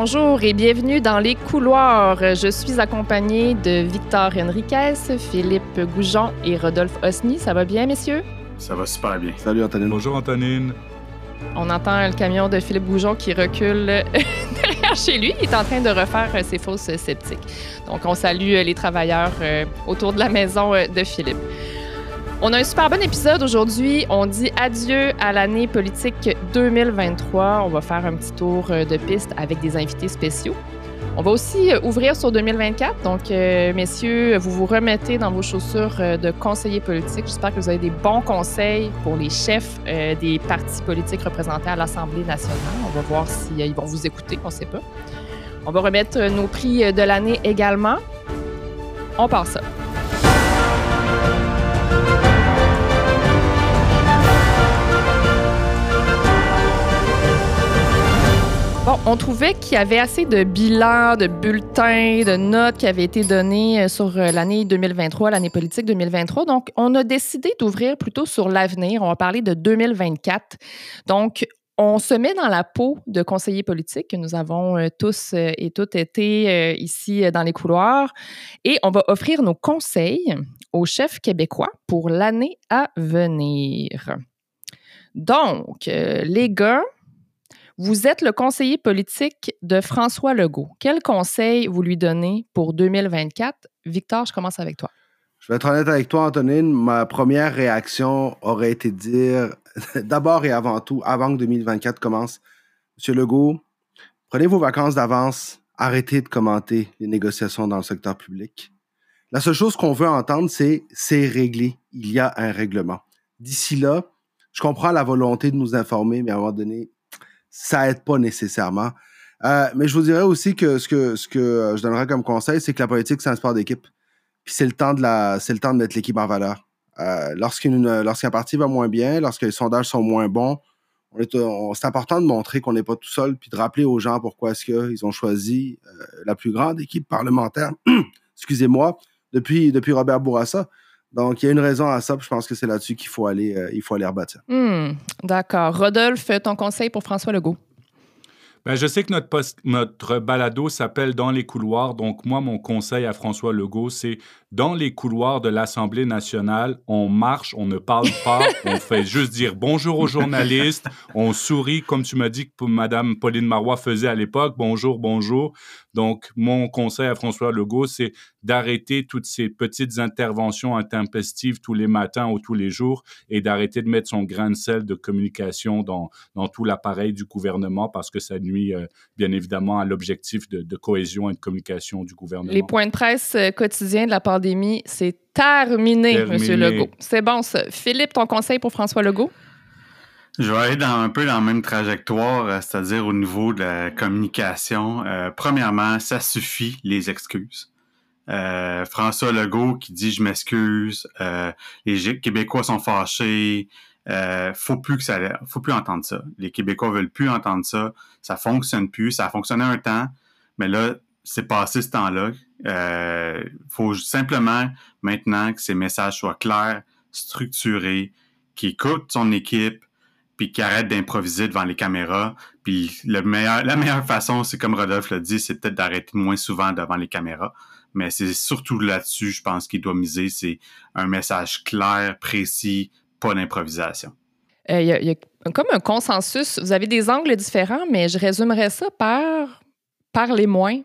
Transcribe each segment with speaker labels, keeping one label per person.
Speaker 1: Bonjour et bienvenue dans les couloirs. Je suis accompagnée de Victor Henriquez, Philippe Goujon et Rodolphe Osny. Ça va bien, messieurs?
Speaker 2: Ça va super bien.
Speaker 3: Salut Antonine.
Speaker 4: Bonjour Antonine.
Speaker 1: On entend le camion de Philippe Goujon qui recule derrière chez lui. Il est en train de refaire ses fausses sceptiques. Donc, on salue les travailleurs euh, autour de la maison euh, de Philippe. On a un super bon épisode aujourd'hui. On dit adieu à l'année politique 2023. On va faire un petit tour euh, de piste avec des invités spéciaux. On va aussi euh, ouvrir sur 2024. Donc, euh, messieurs, vous vous remettez dans vos chaussures de conseiller politique. J'espère que vous avez des bons conseils pour les chefs des partis politiques représentés à l'Assemblée nationale. On va voir s'ils vont vous écouter, on ne sait pas. On va remettre nos prix de l'année également. On part ça. On trouvait qu'il y avait assez de bilans, de bulletins, de notes qui avaient été donnés euh, sur euh, l'année 2023, l'année politique 2023. Donc, on a décidé d'ouvrir plutôt sur l'avenir. On va parler de 2024. Donc, on se met dans la peau de conseillers politiques que nous avons euh, tous et toutes été ici dans les couloirs et on va offrir nos conseils aux chefs québécois pour l'année à venir. Donc, les gars, vous êtes le conseiller politique de François Legault. Quel conseil vous lui donnez pour 2024? Victor, je commence avec toi.
Speaker 3: Je vais être honnête avec toi, Antonine. Ma première réaction aurait été de dire, d'abord et avant tout, avant que 2024 commence, Monsieur Legault, prenez vos vacances d'avance, arrêtez de commenter les négociations dans le secteur public. La seule chose qu'on veut entendre, c'est c'est réglé. Il y a un règlement. D'ici là, je comprends la volonté de nous informer, mais à un moment donné, ça aide pas nécessairement. Euh, mais je vous dirais aussi que ce que, ce que je donnerais comme conseil, c'est que la politique, c'est un sport d'équipe. Puis c'est le temps de la, c'est le temps de mettre l'équipe en valeur. Euh, lorsqu'une, lorsqu'un parti va moins bien, lorsque les sondages sont moins bons, c'est important de montrer qu'on n'est pas tout seul, puis de rappeler aux gens pourquoi est-ce qu'ils ont choisi euh, la plus grande équipe parlementaire, excusez-moi, depuis, depuis Robert Bourassa. Donc, il y a une raison à ça, puis je pense que c'est là-dessus qu'il faut aller, euh, il faut aller rebâtir.
Speaker 1: Hmm, d'accord. Rodolphe, ton conseil pour François Legault?
Speaker 4: Ben, je sais que notre, notre balado s'appelle Dans les couloirs. Donc, moi, mon conseil à François Legault, c'est dans les couloirs de l'Assemblée nationale, on marche, on ne parle pas, on fait juste dire bonjour aux journalistes, on sourit, comme tu m'as dit que Mme Pauline Marois faisait à l'époque, bonjour, bonjour. Donc, mon conseil à François Legault, c'est d'arrêter toutes ces petites interventions intempestives tous les matins ou tous les jours et d'arrêter de mettre son grain de sel de communication dans, dans tout l'appareil du gouvernement parce que ça nuit euh, bien évidemment à l'objectif de, de, cohésion et de communication du gouvernement.
Speaker 1: Les points de presse euh, quotidiens de la part c'est terminé, M. Legault. C'est bon, ça. Philippe, ton conseil pour François Legault?
Speaker 2: Je vais aller dans, un peu dans la même trajectoire, euh, c'est-à-dire au niveau de la communication. Euh, premièrement, ça suffit, les excuses. Euh, François Legault qui dit je m'excuse, les Québécois sont fâchés, faut plus que ça, faut plus entendre ça. Les Québécois veulent plus entendre ça, ça fonctionne plus, ça a fonctionné un temps, mais là c'est passé ce temps-là. Il euh, faut simplement maintenant que ces messages soient clairs, structurés, qu'il écoute son équipe, puis qu'il arrête d'improviser devant les caméras. Puis la meilleure façon, c'est comme Rodolphe l'a dit, c'est peut-être d'arrêter moins souvent devant les caméras. Mais c'est surtout là-dessus, je pense, qu'il doit miser. C'est un message clair, précis, pas d'improvisation.
Speaker 1: Euh, il y, a comme un consensus. Vous avez des angles différents, mais je résumerais ça par parler moins,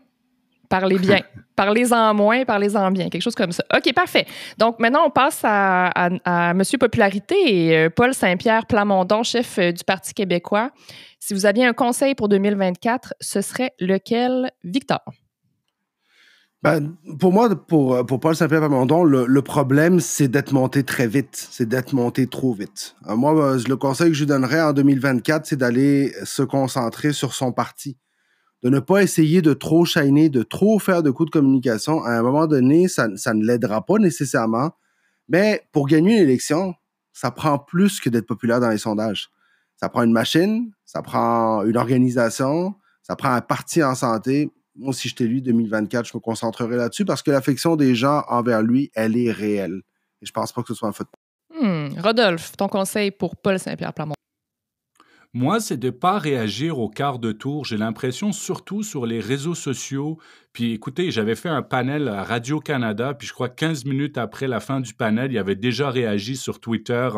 Speaker 1: Parlez bien. Parlez-en moins, parlez-en bien. Quelque chose comme ça. OK, parfait. Donc, maintenant, on passe à, à, Monsieur Popularité et euh, Paul Saint-Pierre Plamondon, chef euh, du Parti québécois. Si vous aviez un conseil pour 2024, ce serait lequel, Victor?
Speaker 3: Ben, pour moi, pour, pour Paul Saint-Pierre Plamondon, le, problème, c'est d'être monté très vite. C'est d'être monté trop vite. Euh, moi, le conseil que je lui donnerais en 2024, c'est d'aller se concentrer sur son parti de ne pas essayer de trop shiner, de trop faire de coups de communication. À un moment donné, ça, ne l'aidera pas nécessairement. Mais pour gagner une élection, ça prend plus que d'être populaire dans les sondages. Ça prend une machine, ça prend une organisation, ça prend un parti en santé. Moi, si je t'ai lu 2024, je me concentrerai là-dessus parce que l'affection des gens envers lui, elle est réelle. Et je pense pas que ce soit un faute.
Speaker 1: Hmm. Rodolphe, ton conseil pour Paul Saint-Pierre Plamont?
Speaker 4: Moi, c'est de ne pas réagir au quart de tour. J'ai l'impression, surtout sur les réseaux sociaux. Puis écoutez, j'avais fait un panel à Radio-Canada, puis je crois 15 minutes après la fin du panel, il avait déjà réagi sur Twitter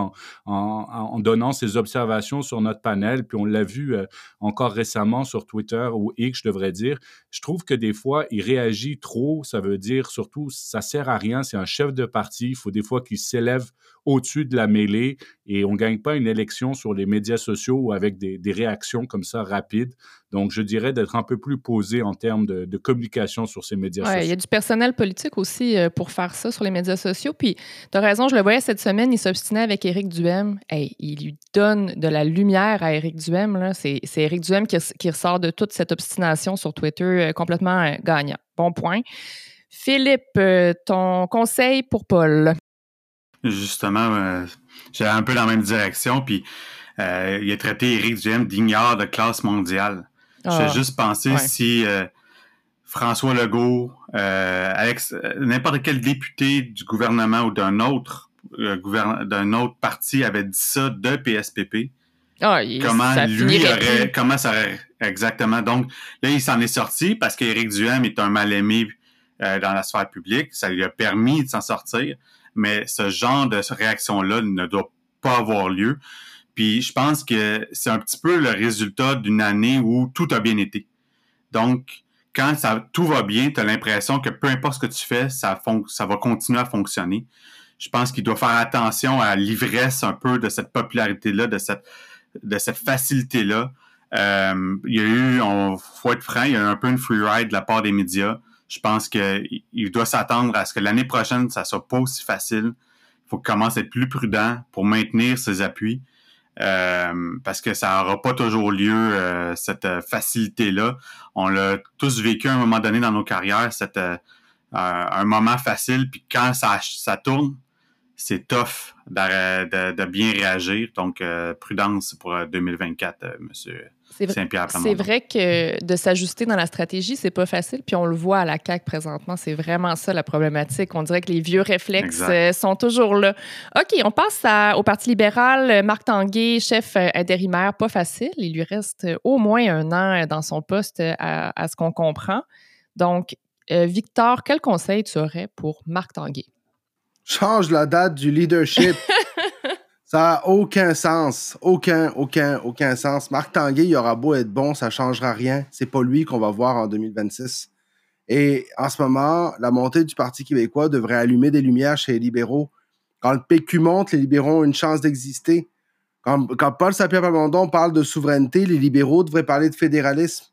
Speaker 4: en, donnant ses observations sur notre panel. Puis on l'a vu euh, encore récemment sur Twitter, ou X, je devrais dire. Je trouve que des fois, il réagit trop. Ça veut dire surtout, ça sert à rien. C'est un chef de parti. Il faut des fois qu'il s'élève au-dessus de la mêlée et on ne gagne pas une élection sur les médias sociaux ou avec des, réactions comme ça rapides. Donc, je dirais d'être un peu plus posé en termes de, communication sur ces médias sociaux.
Speaker 1: Il y a du personnel politique aussi euh, pour faire ça sur les médias sociaux. Puis, tu as raison, je le voyais cette semaine, il s'obstinait avec Éric Duhem. Hey, il lui donne de la lumière à Éric Duhem. C'est Éric Duhem qui, ressort de toute cette obstination sur Twitter euh, complètement euh, gagnant. Bon point. Philippe, ton conseil pour Paul?
Speaker 2: Justement, euh, j'ai un peu dans la même direction, puis euh, il a traité Éric Duhem d'ignore de classe mondiale. J'ai ah, juste pensé si euh, François Legault, n'importe quel député du gouvernement ou d'un autre d'un autre parti avait dit ça de PSPP.
Speaker 1: Ah,
Speaker 2: comment lui aurait, comment ça aurait exactement. Donc là, il s'en est sorti parce qu'Éric Duhem est un mal aimé dans la sphère publique. Ça lui a permis de s'en sortir mais ce genre de réaction-là ne doit pas avoir lieu. Puis je pense que c'est un petit peu le résultat d'une année où tout a bien été. Donc, quand ça, tout va bien, tu as l'impression que peu importe ce que tu fais, ça, ça va continuer à fonctionner. Je pense qu'il doit faire attention à l'ivresse un peu de cette popularité-là, de cette, facilité-là. Euh, il y a eu, on faut être franc, il y a eu un peu une free ride de la part des médias. Je pense qu'il doit s'attendre à ce que l'année prochaine, ça soit pas aussi facile. Il faut qu'il commence à être plus prudent pour maintenir ses appuis. Euh, parce que ça n'aura pas toujours lieu, euh, cette facilité-là. On l'a tous vécu à un moment donné dans nos carrières, cette, euh, un moment facile, puis quand ça, ça tourne, c'est tough de, de, bien réagir. Donc, prudence pour 2024, monsieur
Speaker 1: c'est vrai que de s'ajuster dans la stratégie, c'est pas facile. Puis on le voit à la CAQ présentement, c'est vraiment ça la problématique. On dirait que les vieux réflexes euh, sont toujours là. OK, on passe au Parti libéral. Marc Tanguay, chef euh, intérimaire, pas facile. Il lui reste au moins un an dans son poste à, à ce qu'on comprend. Donc, euh, Victor, quel conseil tu aurais pour Marc Tanguay?
Speaker 3: Change la date du leadership. Ça n'a aucun sens. Aucun, aucun, aucun sens. Marc Tanguay, il aura beau être bon, ça ne changera rien. C'est pas lui qu'on va voir en 2026. Et en ce moment, la montée du Parti québécois devrait allumer des lumières chez les libéraux. Quand le PQ monte, les libéraux ont une chance d'exister. Quand, Paul Saint-Pierre Plamondon parle de souveraineté, les libéraux devraient parler de fédéralisme.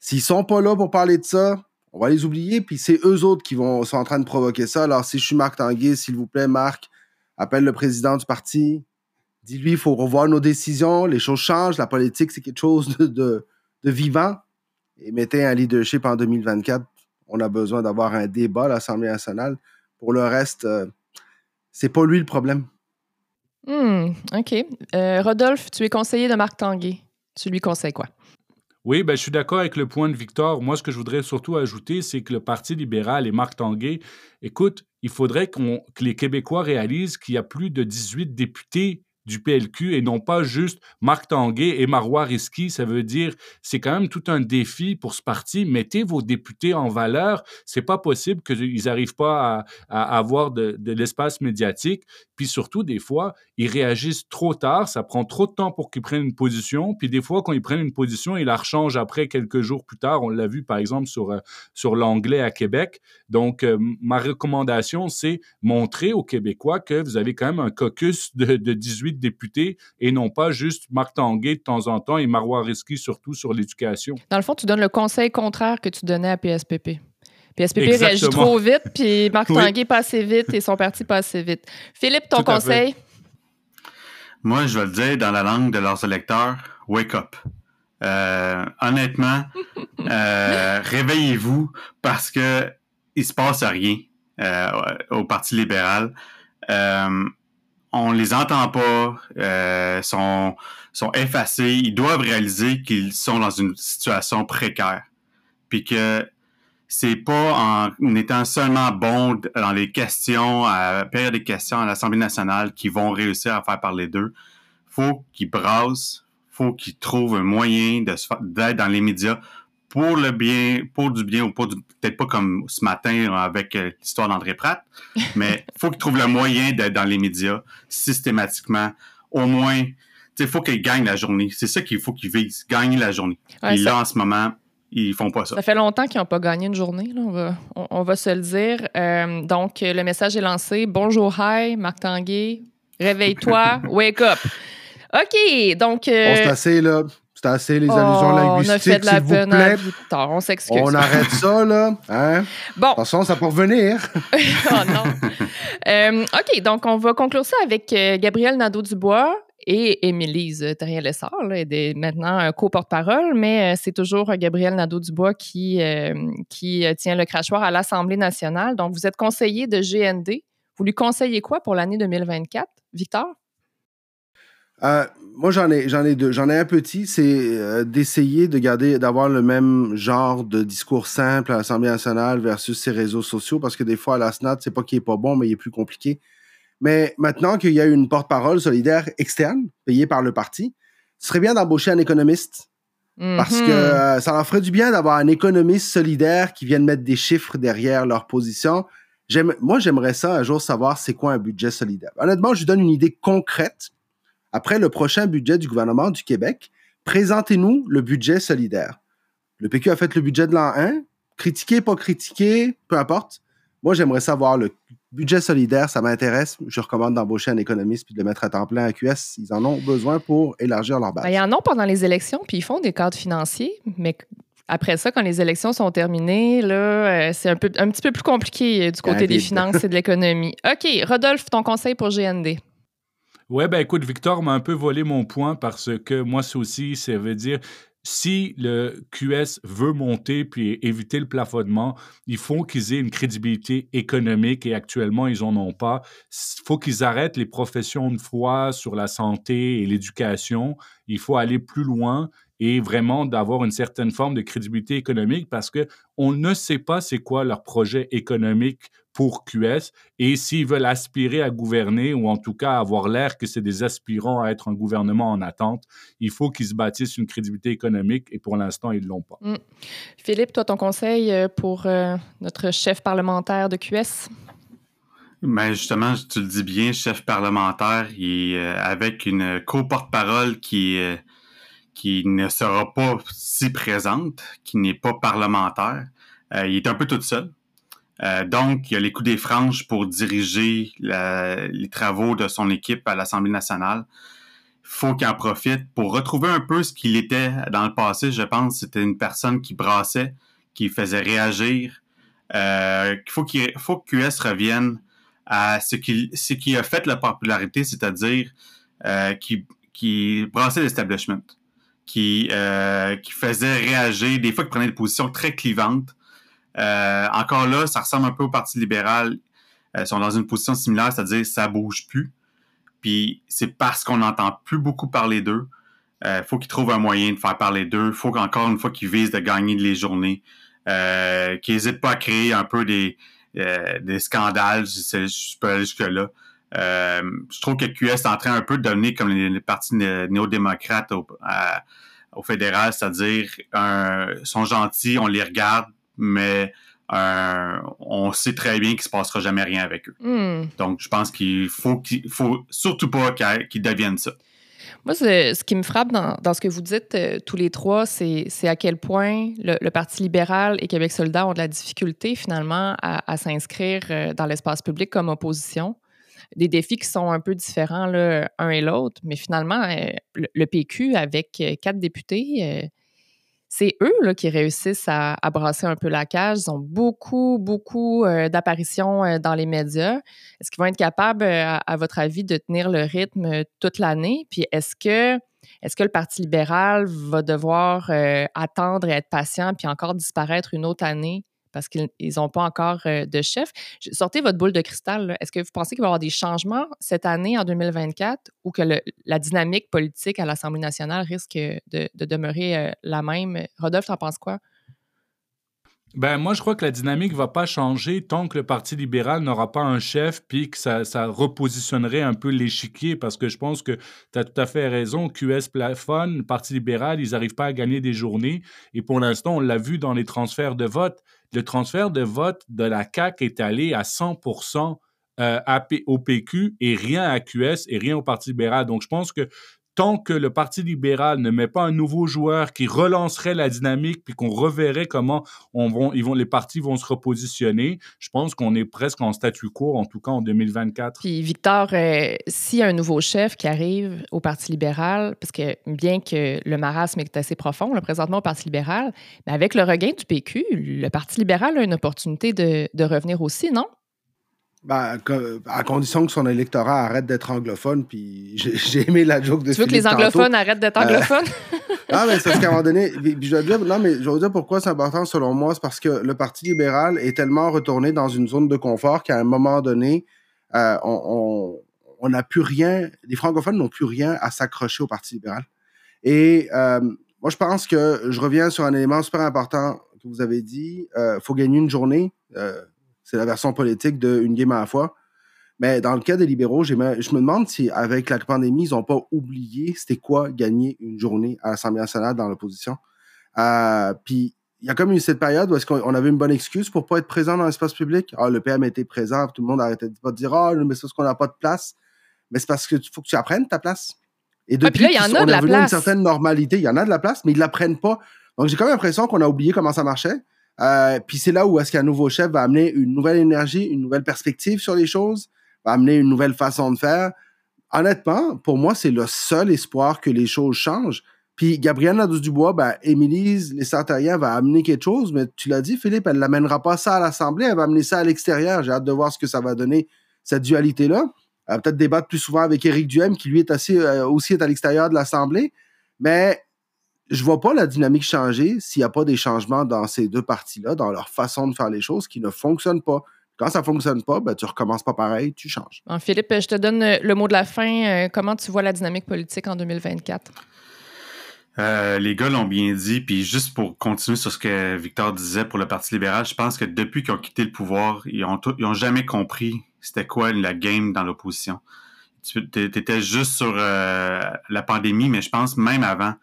Speaker 3: S'ils sont pas là pour parler de ça, on va les oublier, puis c'est eux autres qui vont, sont en train de provoquer ça. Alors, si je suis Marc Tanguay, s'il vous plaît, Marc, appelle le président du parti, dis-lui, il faut revoir nos décisions, les choses changent, la politique, c'est quelque chose de, vivant. Et mettez un leadership en 2024. On a besoin d'avoir un débat à l'Assemblée nationale. Pour le reste, euh, c'est pas lui le problème.
Speaker 1: Hmm, OK. Euh, Rodolphe, tu es conseiller de Marc Tanguay. Tu lui conseilles quoi?
Speaker 4: Oui, ben, je suis d'accord avec le point de Victor. Moi, ce que je voudrais surtout ajouter, c'est que le Parti libéral et Marc Tanguay, écoute, il faudrait que les Québécois réalisent qu'il y a plus de 18 députés du PLQ et non pas juste Marc Tanguay et Marois Risky. Ça veut dire, c'est quand même tout un défi pour ce parti. Mettez vos députés en valeur. C'est pas possible qu'ils n'arrivent pas à, avoir de, l'espace médiatique. Puis surtout, des fois, ils réagissent trop tard. Ça prend trop de temps pour qu'ils prennent une position. Puis des fois, quand ils prennent une position, ils la rechangent après quelques jours plus tard. On l'a vu, par exemple, sur, euh, sur l'anglais à Québec. Donc, euh, ma recommandation, c'est montrer aux Québécois que vous avez quand même un caucus de, de 18 députés et non pas juste Marc Tanguay de temps en temps et Marois Risky surtout sur l'éducation.
Speaker 1: Dans le fond, tu donnes le conseil contraire que tu donnais à PSPP. PSPP réagit trop vite, puis Marc Tanguay pas assez vite et son parti pas assez vite. Philippe, ton conseil?
Speaker 2: Moi, je vais le dire dans la langue de leurs électeurs, wake up. Euh, honnêtement, euh, réveillez-vous parce que il se passe rien euh, au Parti libéral on les entend pas, euh, sont, effacés. Ils doivent réaliser qu'ils sont dans une situation précaire. Puis que c'est pas en étant seulement bon dans les questions, à la des questions à l'Assemblée nationale qu'ils vont réussir à faire parler d'eux. Faut qu'ils brassent, faut qu'il trouve un moyen d'être dans les médias pour le bien, pour du bien ou pour peut-être pas comme ce matin avec euh, l'histoire d'André Pratt, mais faut qu'il trouve le moyen d'être dans les médias systématiquement, au moins. Il faut qu'il gagne la journée. C'est ça qu'il faut qu'il vise, gagner la journée. Et là, en ce moment, ils font pas ça.
Speaker 1: Ça fait longtemps qu'ils n'ont pas gagné une journée, là, on, va, on, va se le dire. Euh, donc, le message est lancé. Bonjour, hi, Marc Tanguay. Réveille-toi, wake up. OK, donc.
Speaker 3: Euh... On assez, là. C'est assez les allusions oh, linguistiques, s'il vous plaît.
Speaker 1: on s'excuse.
Speaker 3: On arrête ça, là. Hein? Bon. Attention, ça peut revenir.
Speaker 1: oh non. Euh, OK, donc on va conclure ça avec euh, Gabriel Nadeau-Dubois et Émilise Terrien-Lessard. Elle est maintenant un co-porte-parole, mais euh, c'est toujours Gabriel Nadeau-Dubois qui, qui tient le crachoir à l'Assemblée nationale. Donc, vous êtes conseiller de GND. Vous lui conseillez quoi pour l'année 2024, Victor?
Speaker 3: Euh, moi, j'en ai, j'en ai deux. J'en ai un petit, c'est euh, d'essayer de garder, d'avoir le même genre de discours simple à l'Assemblée nationale versus ses réseaux sociaux, parce que des fois, à la SNAT, c'est pas qu'il est pas bon, mais il est plus compliqué. Mais maintenant qu'il y a une porte-parole solidaire externe, payée par le parti, ce serait bien d'embaucher un économiste. Parce que mm-hmm. euh, ça leur ferait du bien d'avoir un économiste solidaire qui vienne mettre des chiffres derrière leur position. moi, j'aimerais ça un jour savoir c'est quoi un budget solidaire. Honnêtement, je lui donne une idée concrète après le prochain budget du gouvernement du Québec, présentez-nous le budget solidaire. Le PQ a fait le budget de l'an 1. Critiquer, pas critiquer, peu importe. Moi, j'aimerais savoir le budget solidaire, ça m'intéresse. Je recommande d'embaucher un économiste puis de le mettre à temps plein à QS. Ils en ont besoin pour élargir leur base.
Speaker 1: Ben, ils en ont pendant les élections, puis ils font des cadres financiers, mais après ça, quand les élections sont terminées, là, euh, c'est un, peu, un petit peu plus compliqué euh, du côté des finances et de l'économie. OK, Rodolphe, ton conseil pour GND?
Speaker 4: Ouais, ben écoute, Victor m'a un peu volé mon point parce que moi, ça aussi, ça veut dire si le QS veut monter puis éviter le plafonnement, il faut qu'ils aient une crédibilité économique et actuellement, ils n'en ont pas. Il faut qu'ils arrêtent les professions de foi sur la santé et l'éducation. Il faut aller plus loin et vraiment d'avoir une certaine forme de crédibilité économique parce que on ne sait pas c'est quoi leur projet économique pour QS et s'ils veulent aspirer à gouverner ou en tout cas avoir l'air que c'est des aspirants à être un gouvernement en attente, il faut qu'ils se bâtissent une crédibilité économique et pour l'instant, ils ne l'ont pas. Mm.
Speaker 1: Philippe, toi, ton conseil euh, pour euh, notre chef parlementaire de QS?
Speaker 2: Ben justement, tu le dis bien, chef parlementaire, il, euh, avec une co-porte-parole qui, qui ne sera pas si présente, qui n'est pas parlementaire. il est un peu tout seul. Euh, donc, il y a les coups des franges pour diriger les travaux de son équipe à l'Assemblée nationale. Il faut qu'il en profite pour retrouver un peu ce qu'il était dans le passé. Je pense c'était une personne qui brassait, qui faisait réagir. Euh, il faut qu'il faut que QS revienne à ce qui, a fait la popularité, c'est-à-dire euh, qui, qui brassait l'establishment, qui, euh, qui faisait réagir, des fois qui prenait des positions très clivantes, euh, encore là, ça ressemble un peu au Parti libéral. Euh, ils sont dans une position similaire, c'est-à-dire ça bouge plus. Puis c'est parce qu'on n'entend plus beaucoup parler d'eux. Euh, faut qu'ils trouvent un moyen de faire parler d'eux. Faut qu'encore une fois qu'ils visent de gagner les journées. Euh, qu'ils n'hésitent pas à créer un peu des, des scandales, je peux aller jusque-là. je trouve que QS est en train un peu de devenir comme les, partis néo-démocrates au, au fédéral, c'est-à-dire sont gentils, on les regarde, mais euh, on sait très bien qu'il se passera jamais rien avec eux. Hmm. Donc, je pense qu'il faut qu'il faut surtout pas qu'ils deviennent ça.
Speaker 1: Moi, ce qui me frappe dans, ce que vous dites euh, tous les trois, c'est à quel point le, Parti libéral et Québec solidaire ont de la difficulté finalement à, s'inscrire euh, dans l'espace public comme opposition. Des défis qui sont un peu différents l'un et l'autre, mais finalement, le, PQ avec quatre députés, c'est eux qui réussissent à, brasser un peu la cage. Ils ont beaucoup, beaucoup euh, d'apparitions euh, dans les médias. Est-ce qu'ils vont être capables, euh, à, votre avis, de tenir le rythme toute l'année? Puis est-ce que, est-ce que le Parti libéral va devoir attendre et être patient puis encore disparaître une autre année parce qu'ils n'ont pas encore euh, de chef. Sortez votre boule de cristal. Est-ce que vous pensez qu'il va y avoir des changements cette année, en 2024, ou que la dynamique politique à l'Assemblée nationale risque de, demeurer euh, la même? Rodolphe, t'en penses quoi?
Speaker 4: Ben, moi, je crois que la dynamique ne va pas changer tant que le Parti libéral n'aura pas un chef, puis que ça, ça repositionnerait un peu l'échiquier, parce que je pense que tu as tout à fait raison. QS plafonne, le Parti libéral, ils n'arrivent pas à gagner des journées. Et pour l'instant, on l'a vu dans les transferts de vote. Le transfert de vote de la CAQ est allé à 100% euh, au PQ et rien à QS et rien au Parti libéral. Donc, je pense que tant que le Parti libéral ne met pas un nouveau joueur qui relancerait la dynamique puis qu'on reverrait comment les partis vont se repositionner, je pense qu'on est presque en statu quo, en tout cas en 2024.
Speaker 1: Puis Victor, euh, s'il y a un nouveau chef qui arrive au Parti libéral, parce que bien que le marasme est assez profond, le présentement au Parti libéral, mais avec le regain du PQ, le Parti libéral a une opportunité de revenir aussi, non?
Speaker 3: Ben, à condition que son électorat arrête d'être anglophone, puis j'ai aimé la joke de
Speaker 1: Tu veux que les anglophones arrêtent d'être euh, anglophones?
Speaker 3: non, mais c'est parce qu'à un moment donné, je vais dire, non, mais je vais dire pourquoi c'est important selon moi, c'est parce que le Parti libéral est tellement retourné dans une zone de confort qu'à un moment donné, euh, on n'a plus rien, les francophones n'ont plus rien à s'accrocher au Parti libéral. Et euh, moi, je pense que je reviens sur un élément super important que vous avez dit, il faut gagner une journée. C'est la version politique d'une game à la fois. Mais dans le cas des libéraux, je me demande si, avec la pandémie, ils n'ont pas oublié c'était quoi gagner une journée à l'Assemblée nationale dans l'opposition. Euh, puis, il y a comme eu cette période où est-ce qu'on avait une bonne excuse pour pas être présent dans l'espace public. Ah, le PM était présent, tout le monde arrêtait de pas dire Ah, mais c'est parce qu'on n'a pas de place. Mais c'est parce qu'il faut que tu apprennes ta place.
Speaker 1: Et depuis, là, il y en a de la place.
Speaker 3: une certaine normalité. Il y en a de la place, mais ils ne l'apprennent pas. Donc, j'ai quand même l'impression qu'on a oublié comment ça marchait. Euh, puis c'est là où est-ce qu'un nouveau chef va amener une nouvelle énergie, une nouvelle perspective sur les choses, va amener une nouvelle façon de faire. Honnêtement, pour moi, c'est le seul espoir que les choses changent. Puis Gabrielle Nadeau-Dubois, ben, Émilie les Sartariens va amener quelque chose, mais tu l'as dit, Philippe, elle n'amènera pas ça à l'Assemblée, elle va amener ça à l'extérieur. J'ai hâte de voir ce que ça va donner, cette dualité-là. Elle va peut-être débattre plus souvent avec Éric Duhem, qui lui est assez, euh, aussi est à l'extérieur de l'Assemblée. Mais je vois pas la dynamique changer s'il n'y a pas des changements dans ces deux parties-là, dans leur façon de faire les choses qui ne fonctionnent pas. Quand ça ne fonctionne pas, ben, tu recommences pas pareil, tu changes.
Speaker 1: Philippe, je te donne euh, le mot de la fin. Euh, comment tu vois la dynamique politique en 2024?
Speaker 2: Euh, les gars l'ont bien dit, puis juste pour continuer sur ce que Victor disait pour le Parti libéral, je pense que depuis qu'ils ont quitté le pouvoir, ils ont, ont jamais compris c'était quoi la game dans l'opposition. Tu étais juste sur la pandémie, mais je pense même avant,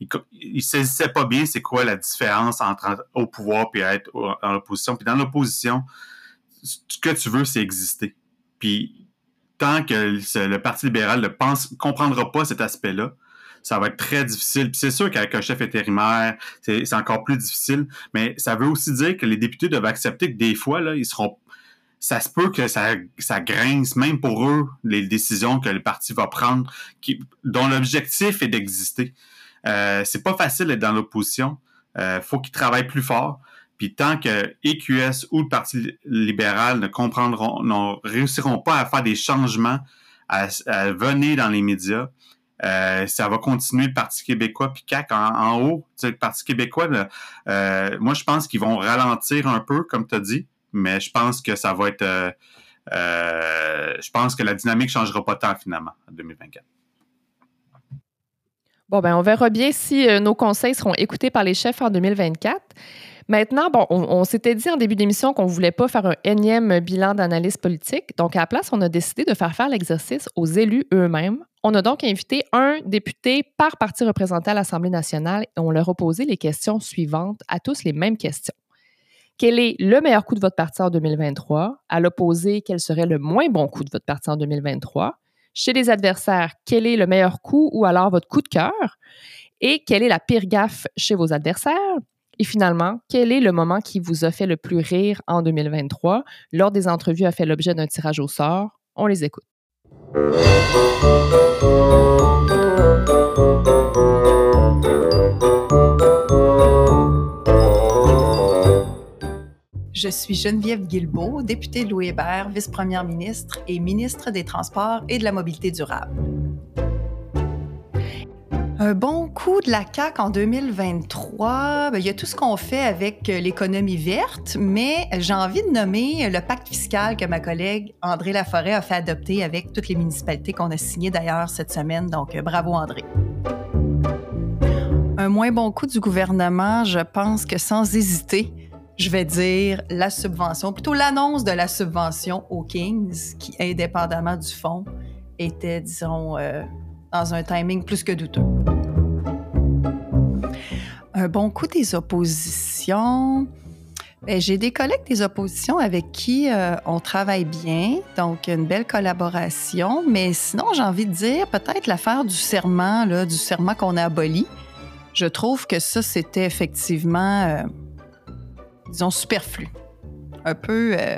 Speaker 2: il, il saisissait pas bien c'est quoi la différence entre au pouvoir et être en l'opposition. Puis dans l'opposition, ce que tu veux, c'est exister. Puis tant que le Parti libéral ne pense, comprendra pas cet aspect-là, ça va être très difficile. Puis c'est sûr qu'avec un chef intérimaire, c'est encore plus difficile. Mais ça veut aussi dire que les députés doivent accepter que des fois, là, ils seront ça se peut que ça, ça grince, même pour eux, les décisions que le parti va prendre, dont l'objectif est d'exister. Euh, c'est pas facile d'être dans l'opposition. Euh, faut qu'ils travaillent plus fort. Puis tant que EQS ou le Parti libéral ne comprendront, ne réussiront pas à faire des changements, à, venir dans les médias, euh, ça va continuer le Parti québécois puis CAC en, haut. le Parti québécois, euh, moi je pense qu'ils vont ralentir un peu, comme tu as dit, mais je pense que ça va être. Je pense que la dynamique changera pas tant finalement en 2024.
Speaker 1: Bon, ben, on verra bien si euh, nos conseils seront écoutés par les chefs en 2024. Maintenant, bon, on, s'était dit en début d'émission qu'on ne voulait pas faire un énième bilan d'analyse politique. Donc, à la place, on a décidé de faire faire l'exercice aux élus eux-mêmes. On a donc invité un député par parti représenté à l'Assemblée nationale et on leur a posé les questions suivantes, à tous les mêmes questions. Quel est le meilleur coup de votre parti en 2023? À l'opposé, quel serait le moins bon coup de votre parti en 2023? Chez les adversaires, quel est le meilleur coup ou alors votre coup de cœur? Et quelle est la pire gaffe chez vos adversaires? Et finalement, quel est le moment qui vous a fait le plus rire en 2023? Lors des entrevues a fait l'objet d'un tirage au sort. On les écoute.
Speaker 5: Je suis Geneviève Guilbeault, députée de Louis Hébert, vice-première ministre et ministre des Transports et de la Mobilité durable. Un bon coup de la CAQ en 2023, ben, il y a tout ce qu'on fait avec l'économie verte, mais j'ai envie de nommer le pacte fiscal que ma collègue André Laforêt a fait adopter avec toutes les municipalités qu'on a signées d'ailleurs cette semaine. Donc, bravo André. Un moins bon coup du gouvernement, je pense que sans hésiter, je vais dire la subvention, plutôt l'annonce de la subvention aux Kings, qui, indépendamment du fond, était, disons, euh, dans un timing plus que douteux. Un bon coup des oppositions. Ben, j'ai des collègues des oppositions avec qui euh, on travaille bien, donc une belle collaboration. Mais sinon, j'ai envie de dire peut-être l'affaire du serment, du serment qu'on a aboli. Je trouve que ça, c'était effectivement, euh, disons, superflu. Un peu, euh,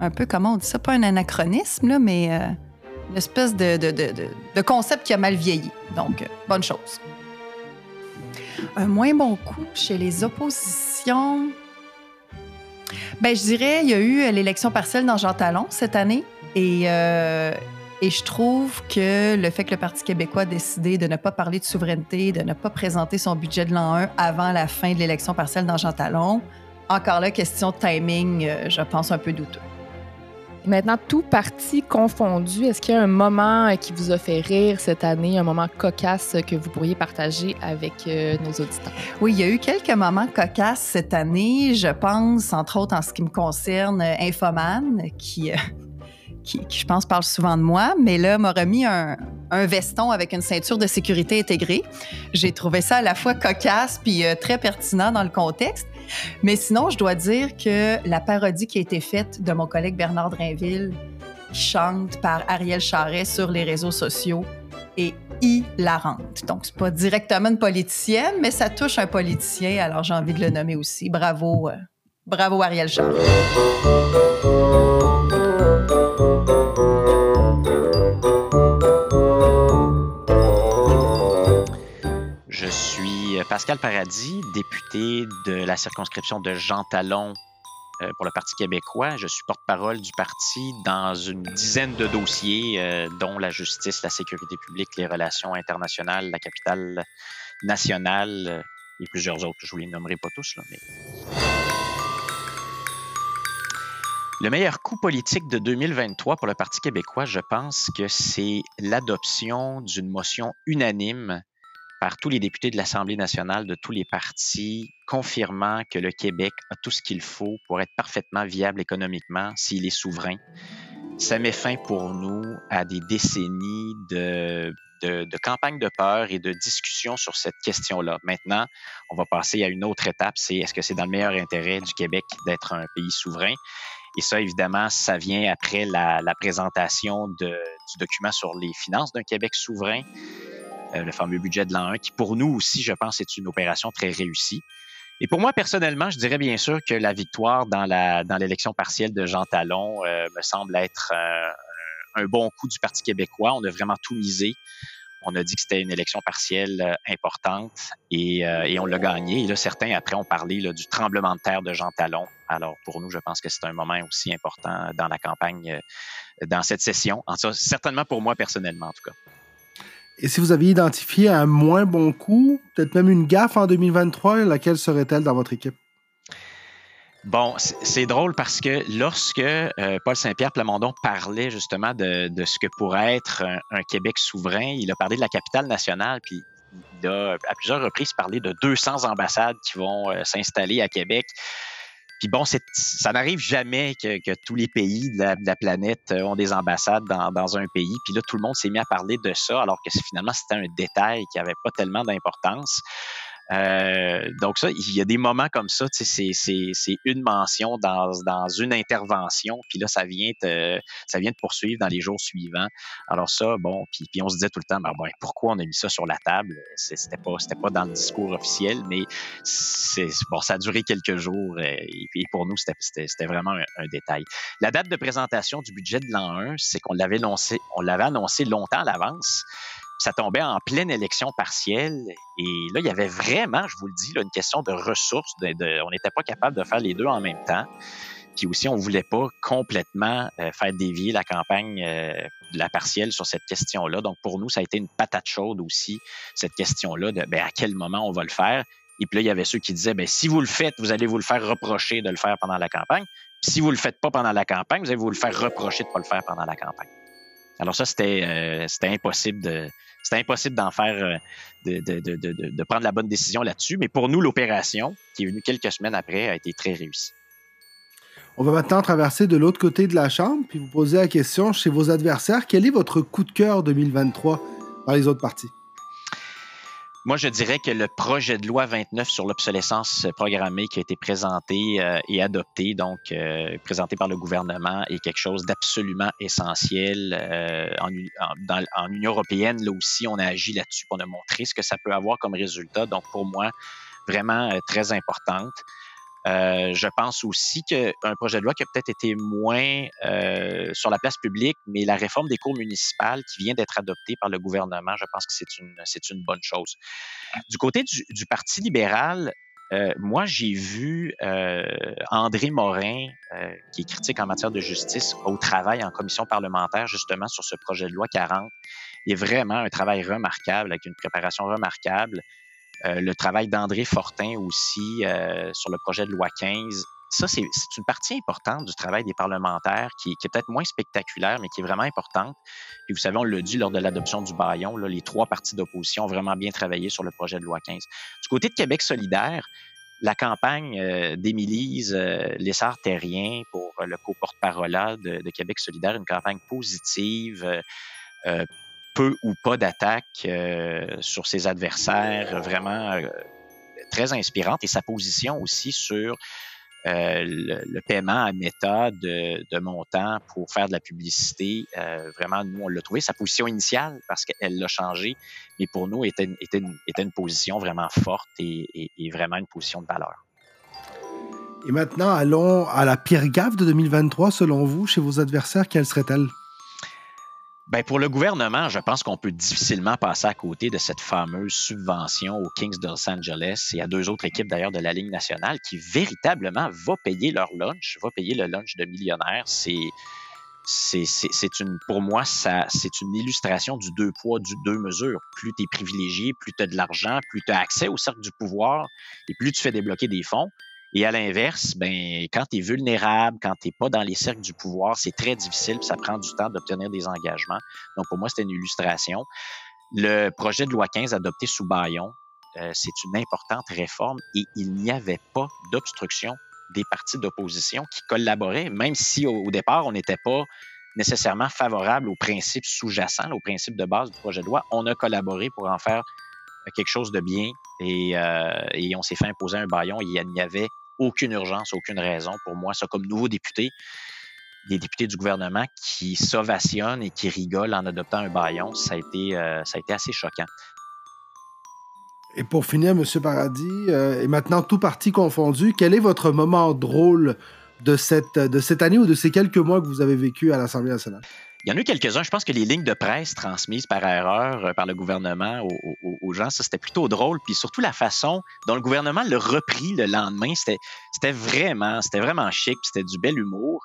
Speaker 5: un peu, comment on dit ça? Pas un anachronisme, là, mais une espèce de, de, de, de, concept qui a mal vieilli. Donc, bonne chose. Un moins bon coup chez les oppositions? Ben, je dirais, il y a eu l'élection partielle dans Jean Talon cette année. Et, euh, et je trouve que le fait que le Parti québécois a décidé de ne pas parler de souveraineté, de ne pas présenter son budget de l'an 1 avant la fin de l'élection partielle dans Jean Talon, encore là, question de timing, euh, je pense un peu douteux.
Speaker 1: Maintenant, tout parti confondu, est-ce qu'il y a un moment qui vous a fait rire cette année, un moment cocasse que vous pourriez partager avec euh, nos auditeurs?
Speaker 5: Oui, il y a eu quelques moments cocasses cette année. Je pense, entre autres, en ce qui me concerne, Infoman, qui, qui, je pense, parle souvent de moi, mais là, m'a remis un, un, veston avec une ceinture de sécurité intégrée. J'ai trouvé ça à la fois cocasse puis euh, très pertinent dans le contexte. Mais sinon, je dois dire que la parodie qui a été faite de mon collègue Bernard Drainville, qui chante par Ariel Charret sur les réseaux sociaux, est hilarante. Donc, c'est pas directement une politicienne, mais ça touche un politicien, alors j'ai envie de le nommer aussi. Bravo, euh, bravo Ariel Charret.
Speaker 6: Pascal Paradis, député de la circonscription de Jean Talon euh, pour le Parti québécois. Je suis porte-parole du parti dans une dizaine de dossiers, euh, dont la justice, la sécurité publique, les relations internationales, la capitale nationale euh, et plusieurs autres. Je vous les nommerai pas tous. Le meilleur coup politique de 2023 pour le Parti québécois, je pense que c'est l'adoption d'une motion unanime par tous les députés de l'Assemblée nationale de tous les partis, confirmant que le Québec a tout ce qu'il faut pour être parfaitement viable économiquement s'il est souverain. Ça met fin pour nous à des décennies de, de, de campagne de peur et de discussion sur cette question-là. Maintenant, on va passer à une autre étape, c'est est-ce que c'est dans le meilleur intérêt du Québec d'être un pays souverain? Et ça, évidemment, ça vient après la, présentation du document sur les finances d'un Québec souverain. Euh, le fameux budget de l'an 1, qui pour nous aussi, je pense, est une opération très réussie. Et pour moi, personnellement, je dirais bien sûr que la victoire dans l'élection partielle de Jean Talon euh, me semble être euh, un bon coup du Parti québécois. On a vraiment tout misé. On a dit que c'était une élection partielle importante et, on l'a gagné. Et là, certains, après, ont parlé du tremblement de terre de Jean Talon. Alors, pour nous, je pense que c'est un moment aussi important dans la campagne, dans cette session. En tout cas, certainement pour moi, personnellement, en tout cas.
Speaker 3: Et si vous aviez identifié un moins bon coup, peut-être même une gaffe en 2023, laquelle serait-elle dans votre équipe?
Speaker 6: Bon, c'est drôle parce que lorsque euh, Paul Saint-Pierre Plamondon parlait justement de, ce que pourrait être un, Québec souverain, il a parlé de la capitale nationale, puis il a à plusieurs reprises parlé de 200 ambassades qui vont euh, s'installer à Québec. Puis bon, ça n'arrive jamais que, que, tous les pays de la, planète euh, ont des ambassades dans, dans, un pays. Puis là, tout le monde s'est mis à parler de ça, alors que finalement, c'était un détail qui n'avait pas tellement d'importance. Euh, donc ça, il y a des moments comme ça, tu sais, c'est une mention dans, dans une intervention, puis là, ça vient te, ça vient te poursuivre dans les jours suivants. Alors ça, bon, puis, puis on se disait tout le temps, ben, ben, pourquoi on a mis ça sur la table? C'était pas, pas dans le discours officiel, mais bon, ça a duré quelques jours euh, et, et pour nous, c'était vraiment un, un, détail. La date de présentation du budget de l'an 1, c'est qu'on l'avait annoncé, on l'avait annoncé longtemps à l'avance ça tombait en pleine élection partielle. Et là, il y avait vraiment, je vous le dis, là, une question de ressources. De, on n'était pas capable de faire les deux en même temps. Puis aussi, on voulait pas complètement euh, faire dévier la campagne euh, de la partielle sur cette question-là. Donc, pour nous, ça a été une patate chaude aussi, cette question-là de ben, à quel moment on va le faire? Et puis là, il y avait ceux qui disaient, ben, si vous le faites, vous allez vous le faire reprocher de le faire pendant la campagne. si vous le faites pas pendant la campagne, vous allez vous le faire reprocher de pas le faire pendant la campagne. Alors ça, c'était c'était impossible de d'en faire de, de, prendre la bonne décision là-dessus. Mais pour nous, l'opération, qui est venue quelques semaines après, a été très réussie.
Speaker 3: On va maintenant traverser de l'autre côté de la chambre, puis vous poser la question chez vos adversaires, quel est votre coup de cœur 2023 par les autres parties?
Speaker 6: Moi, je dirais que le projet de loi 29 sur l'obsolescence programmée qui a été présenté euh, et adopté, donc euh, présenté par le gouvernement, est quelque chose d'absolument essentiel. Euh, en, en, Union européenne, là aussi, on a agi là-dessus pour a montré ce que ça peut avoir comme résultat. Donc, pour moi, vraiment très importante. Euh, je pense aussi qu'un projet de loi qui a peut-être été moins euh, sur la place publique, mais la réforme des cours municipales qui vient d'être adoptée par le gouvernement, je pense que c'est une, bonne chose. Du côté du, Parti libéral, euh, moi, j'ai vu André Morin, qui est critique en matière de justice, au travail en commission parlementaire, justement, sur ce projet de loi 40. Il est vraiment un travail remarquable, avec une préparation remarquable. Euh, le travail d'André Fortin aussi euh, sur le projet de loi 15. Ça, c'est une partie importante du travail des parlementaires qui, est peut-être moins spectaculaire, mais qui est vraiment importante. Puis vous savez, on l'a dit lors de l'adoption du baillon, là, les trois partis d'opposition ont vraiment bien travaillé sur le projet de loi 15. Du côté de Québec solidaire, la campagne euh, d'Émilise euh, Lessard-Terrien pour le co-porte-parole de, de, Québec solidaire, une campagne positive, euh, peu ou pas d'attaques euh, sur ses adversaires, vraiment euh, très inspirante. Et sa position aussi sur euh, le, paiement à méthode de, de, montant pour faire de la publicité, vraiment, nous, on l'a trouvé. Sa position initiale, parce qu'elle l'a changé, mais pour nous, était, était, une, était une position vraiment forte et vraiment une position de valeur.
Speaker 3: Et maintenant, allons à la pire gaffe de 2023, selon vous, chez vos adversaires, quelle serait-elle?
Speaker 6: Ben pour le gouvernement, je pense qu'on peut difficilement passer à côté de cette fameuse subvention aux Kings de Los Angeles et à deux autres équipes d'ailleurs de la Ligue nationale qui véritablement va payer leur lunch, va payer le lunch de millionnaires. C'est c'est une pour moi ça c'est une illustration du deux poids du deux mesures. Plus tu es privilégié, plus tu as de l'argent, plus tu as accès au cercle du pouvoir et plus tu fais débloquer des fonds. Et à l'inverse, ben, quand tu es vulnérable, quand tu n'es pas dans les cercles du pouvoir, c'est très difficile, ça prend du temps d'obtenir des engagements. Donc, pour moi, c'était une illustration. Le projet de loi 15 adopté sous Bayon, euh, c'est une importante réforme et il n'y avait pas d'obstruction des partis d'opposition qui collaboraient, même si au, départ, on n'était pas nécessairement favorable aux principes sous-jacents, aux principes de base du projet de loi. On a collaboré pour en faire quelque chose de bien et, euh, et on s'est fait imposer un baillon. Il n'y avait aucune urgence, aucune raison pour moi. Ça, comme nouveau député, des députés du gouvernement qui s'ovationnent et qui rigolent en adoptant un baillon, ça a été, euh, ça a été assez choquant.
Speaker 3: Et pour finir, M. Paradis, euh, et maintenant tout parti confondu, quel est votre moment drôle de cette, de cette année ou de ces quelques mois que vous avez vécu à l'Assemblée nationale?
Speaker 6: Il y en a eu quelques-uns. Je pense que les lignes de presse transmises par erreur euh, par le gouvernement aux, gens, ça c'était plutôt drôle. Puis surtout la façon dont le gouvernement l'a repris le lendemain, c'était vraiment, c'était vraiment chic. C'était du bel humour.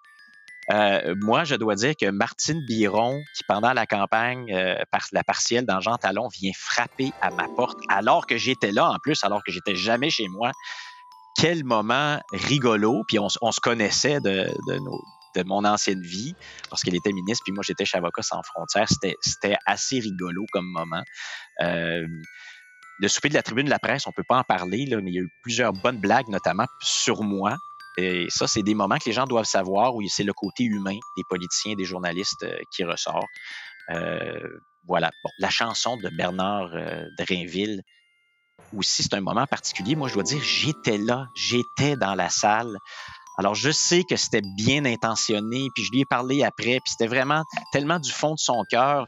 Speaker 6: Euh, moi, je dois dire que Martine Biron, qui pendant la campagne, euh, la partielle dans Jean Talon, vient frapper à ma porte alors que j'étais là en plus, alors que j'étais jamais chez moi. Quel moment rigolo. Puis on, se connaissait de nos de mon ancienne vie, parce qu'elle était ministre, puis moi j'étais chez Avocats sans frontières. C'était assez rigolo comme moment. Euh, le souper de la tribune de la presse, on peut pas en parler, là, mais il y a eu plusieurs bonnes blagues, notamment sur moi. Et ça, c'est des moments que les gens doivent savoir où c'est le côté humain des politiciens, des journalistes euh, qui ressort. Euh, voilà. Bon, la chanson de Bernard euh, Drainville aussi, c'est un moment particulier. Moi, je dois dire, j'étais là, j'étais dans la salle. Alors, je sais que c'était bien intentionné, puis je lui ai parlé après, puis c'était vraiment tellement du fond de son cœur.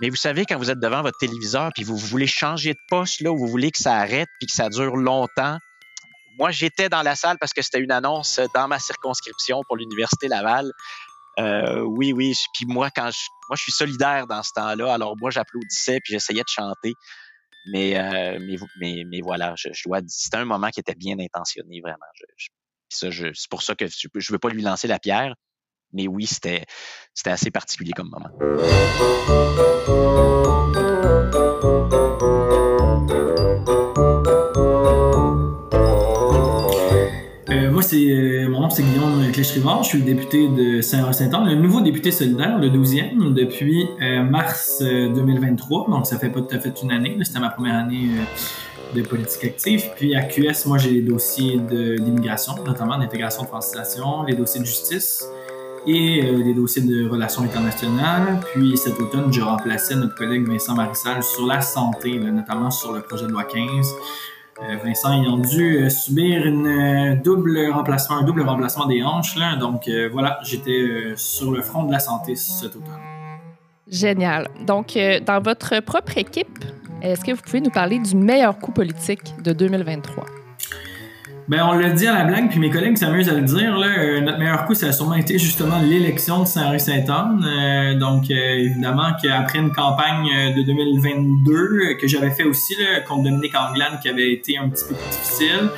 Speaker 6: Mais vous savez, quand vous êtes devant votre téléviseur, puis vous voulez changer de poste, là, où vous voulez que ça arrête, puis que ça dure longtemps. Moi, j'étais dans la salle parce que c'était une annonce dans ma circonscription pour l'Université Laval. Euh, oui, oui. Puis moi, quand je, moi, je suis solidaire dans ce temps-là. Alors moi, j'applaudissais puis j'essayais de chanter. Mais, euh, mais, voilà, je, je dois. C'était un moment qui était bien intentionné, vraiment. C'est pour ça que je ne veux pas lui lancer la pierre. Mais oui, c'était assez particulier comme moment.
Speaker 7: Euh, moi, c'est euh, mon nom c'est Guillaume Rivard, je suis le député de Saint-Saint-Anne, le nouveau député solidaire, le 12e, depuis euh, mars 2023. Donc, ça fait pas tout à fait une année. C'était ma première année de politique active. Puis à QS, moi, j'ai les dossiers d'immigration, notamment d'intégration de francisation, les dossiers de justice et les dossiers de relations internationales. Puis cet automne, je remplaçais notre collègue Vincent Marissal sur la santé, notamment sur le projet de loi 15 euh, Vincent ont dû euh, subir une euh, double remplacement, un double remplacement des hanches. Donc voilà, j'étais sur le front de la santé cet automne.
Speaker 1: Génial. Donc, dans votre propre équipe, est-ce que vous pouvez nous parler du meilleur coup politique de 2023?
Speaker 7: Ben, on l'a dit à la blague, puis mes collègues s'amusent à le dire. Là, euh, notre meilleur coup, ça a sûrement été justement l'élection de Saint-Henri-Sainte-Anne. Euh, donc, euh, évidemment, qu'après une campagne de 2022 que j'avais fait aussi contre Dominique Anglade, qui avait été un petit peu plus difficile,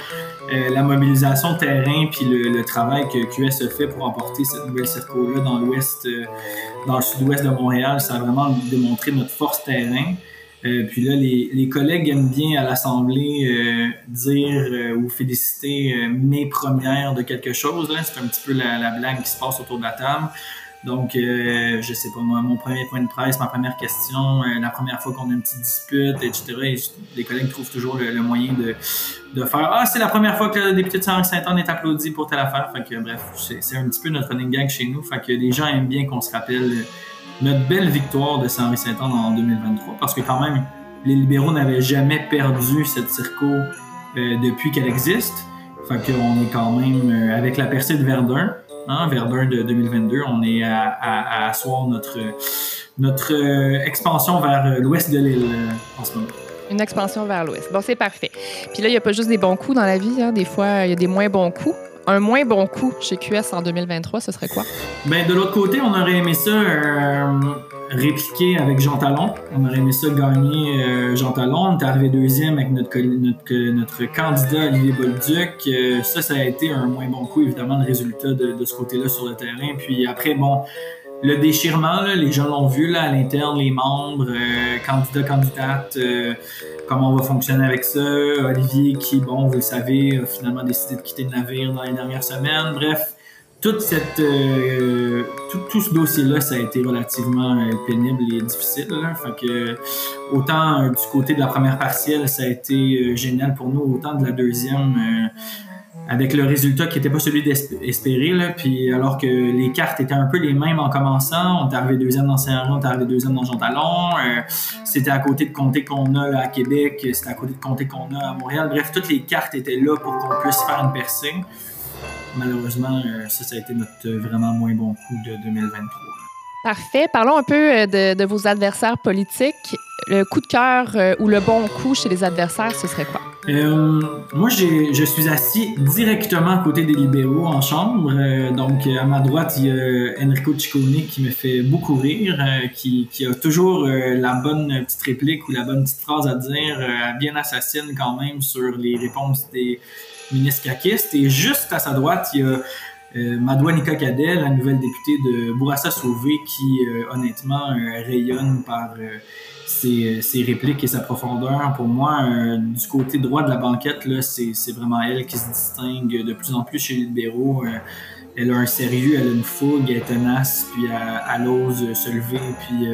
Speaker 7: la mobilisation terrain puis le, travail que QS a fait pour emporter cette nouvelle circo-là dans l'ouest, dans le sud-ouest de Montréal, ça a vraiment démontré notre force terrain. Euh, puis là, les, les, collègues aiment bien à l'Assemblée euh, dire euh, ou féliciter mes premières de quelque chose. C'est un petit peu la, la, blague qui se passe autour de la table. Donc, je sais pas moi, mon premier point de presse, ma première question, la première fois qu'on a une petite dispute, etc. les collègues trouvent toujours le, moyen de, de faire Ah, c'est la première fois que le député de Saint-Anne est applaudi pour telle affaire. Fait que bref, c'est un petit peu notre running gag chez nous. Fait que les gens aiment bien qu'on se rappelle notre belle victoire de Saint-Henri-Saint-Anne en 2023 parce que quand même, les libéraux n'avaient jamais perdu cette circo euh, depuis qu'elle existe. Fait qu'on est quand même, euh, avec la percée de Verdun, hein, Verdun de 2022, on est à, à, asseoir notre, notre euh, expansion vers l'ouest de l'île en ce moment.
Speaker 1: Une expansion vers l'ouest. Bon, c'est parfait. Puis là, il n'y a pas juste des bons coups dans la vie. Hein. Des fois, il y a des moins bons coups un moins bon coup chez QS en 2023, ce serait quoi?
Speaker 7: Ben, de l'autre côté, on aurait aimé ça euh, répliquer avec Jean Talon. On aurait aimé ça gagner euh, Jean Talon. On est arrivé deuxième avec notre, notre, candidat Olivier Bolduc. Euh, ça, ça a été un moins bon coup, évidemment, le résultat de, ce côté-là sur le terrain. Puis après, bon, le déchirement, les gens l'ont vu là, à l'interne, les membres, euh, candidats, candidates, comment on va fonctionner avec ça. Olivier qui, bon, vous le savez, a finalement décidé de quitter le navire dans les dernières semaines. Bref, toute cette, euh, tout, ce dossier-là, ça a été relativement pénible et difficile. Autant du côté de la première partielle, ça a été génial pour nous, autant de la deuxième avec le résultat qui n'était pas celui d'espérer. Puis alors que les cartes étaient un peu les mêmes en commençant, on est arrivé deuxième dans Saint-Henri, on est arrivé deuxième dans Jean Talon. Euh, c'était à côté de comté qu'on a à Québec, c'était à côté de comté qu'on a à Montréal. Bref, toutes les cartes étaient là pour qu'on puisse faire une percée. Malheureusement, euh, ça, ça a été notre vraiment moins bon coup de 2023.
Speaker 1: Parfait. Parlons un peu euh, de vos adversaires politiques. Le coup de cœur ou le bon coup chez les adversaires, ce serait quoi?
Speaker 7: Euh, moi, je suis assis directement à côté des libéraux en chambre. Euh, donc, à ma droite, il y a Enrico Ciccone qui me fait beaucoup rire, euh, qui, qui, a toujours euh, la bonne petite réplique ou la bonne petite phrase à dire, bien assassine quand même sur les réponses des ministres caquistes. Et juste à sa droite, il y a euh, Nika Cadel, la nouvelle députée de Bourassa Sauvé, qui honnêtement rayonne par ses, répliques et sa profondeur. Pour moi, euh, du côté droit de la banquette, c'est, vraiment elle qui se distingue de plus en plus chez les libéraux. Euh, elle a un sérieux, elle a une fougue, elle est tenace, puis elle, ose se lever, puis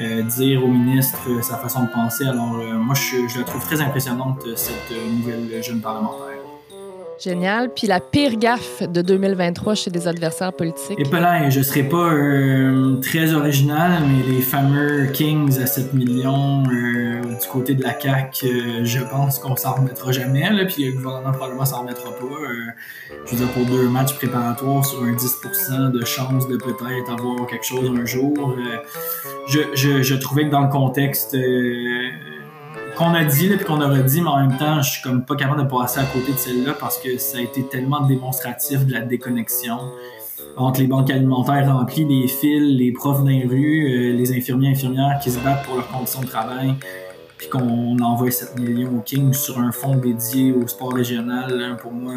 Speaker 7: euh, dire au ministre sa façon de penser. Alors, moi, je, la trouve très impressionnante, cette nouvelle jeune parlementaire.
Speaker 1: Génial. Puis la pire gaffe de 2023 chez des adversaires politiques.
Speaker 7: Et là, je serais pas euh, très original, mais les fameux Kings à 7 millions euh, du côté de la CAQ, euh, je pense qu'on s'en remettra jamais. Là, puis le gouvernement probablement s'en remettra pas. je veux dire, pour deux matchs préparatoires sur un 10% de chance de peut-être avoir quelque chose un jour, je, trouvais que dans le contexte qu'on a dit et qu'on aurait dit, mais en même temps, je suis comme pas capable de passer à côté de celle-là parce que ça a été tellement démonstratif de la déconnexion entre les banques alimentaires remplies, les fils, les profs les rues, euh, les infirmiers infirmières qui se battent pour leurs conditions de travail, puis qu'on envoie 7 millions au King sur un fonds dédié au sport régional. pour moi,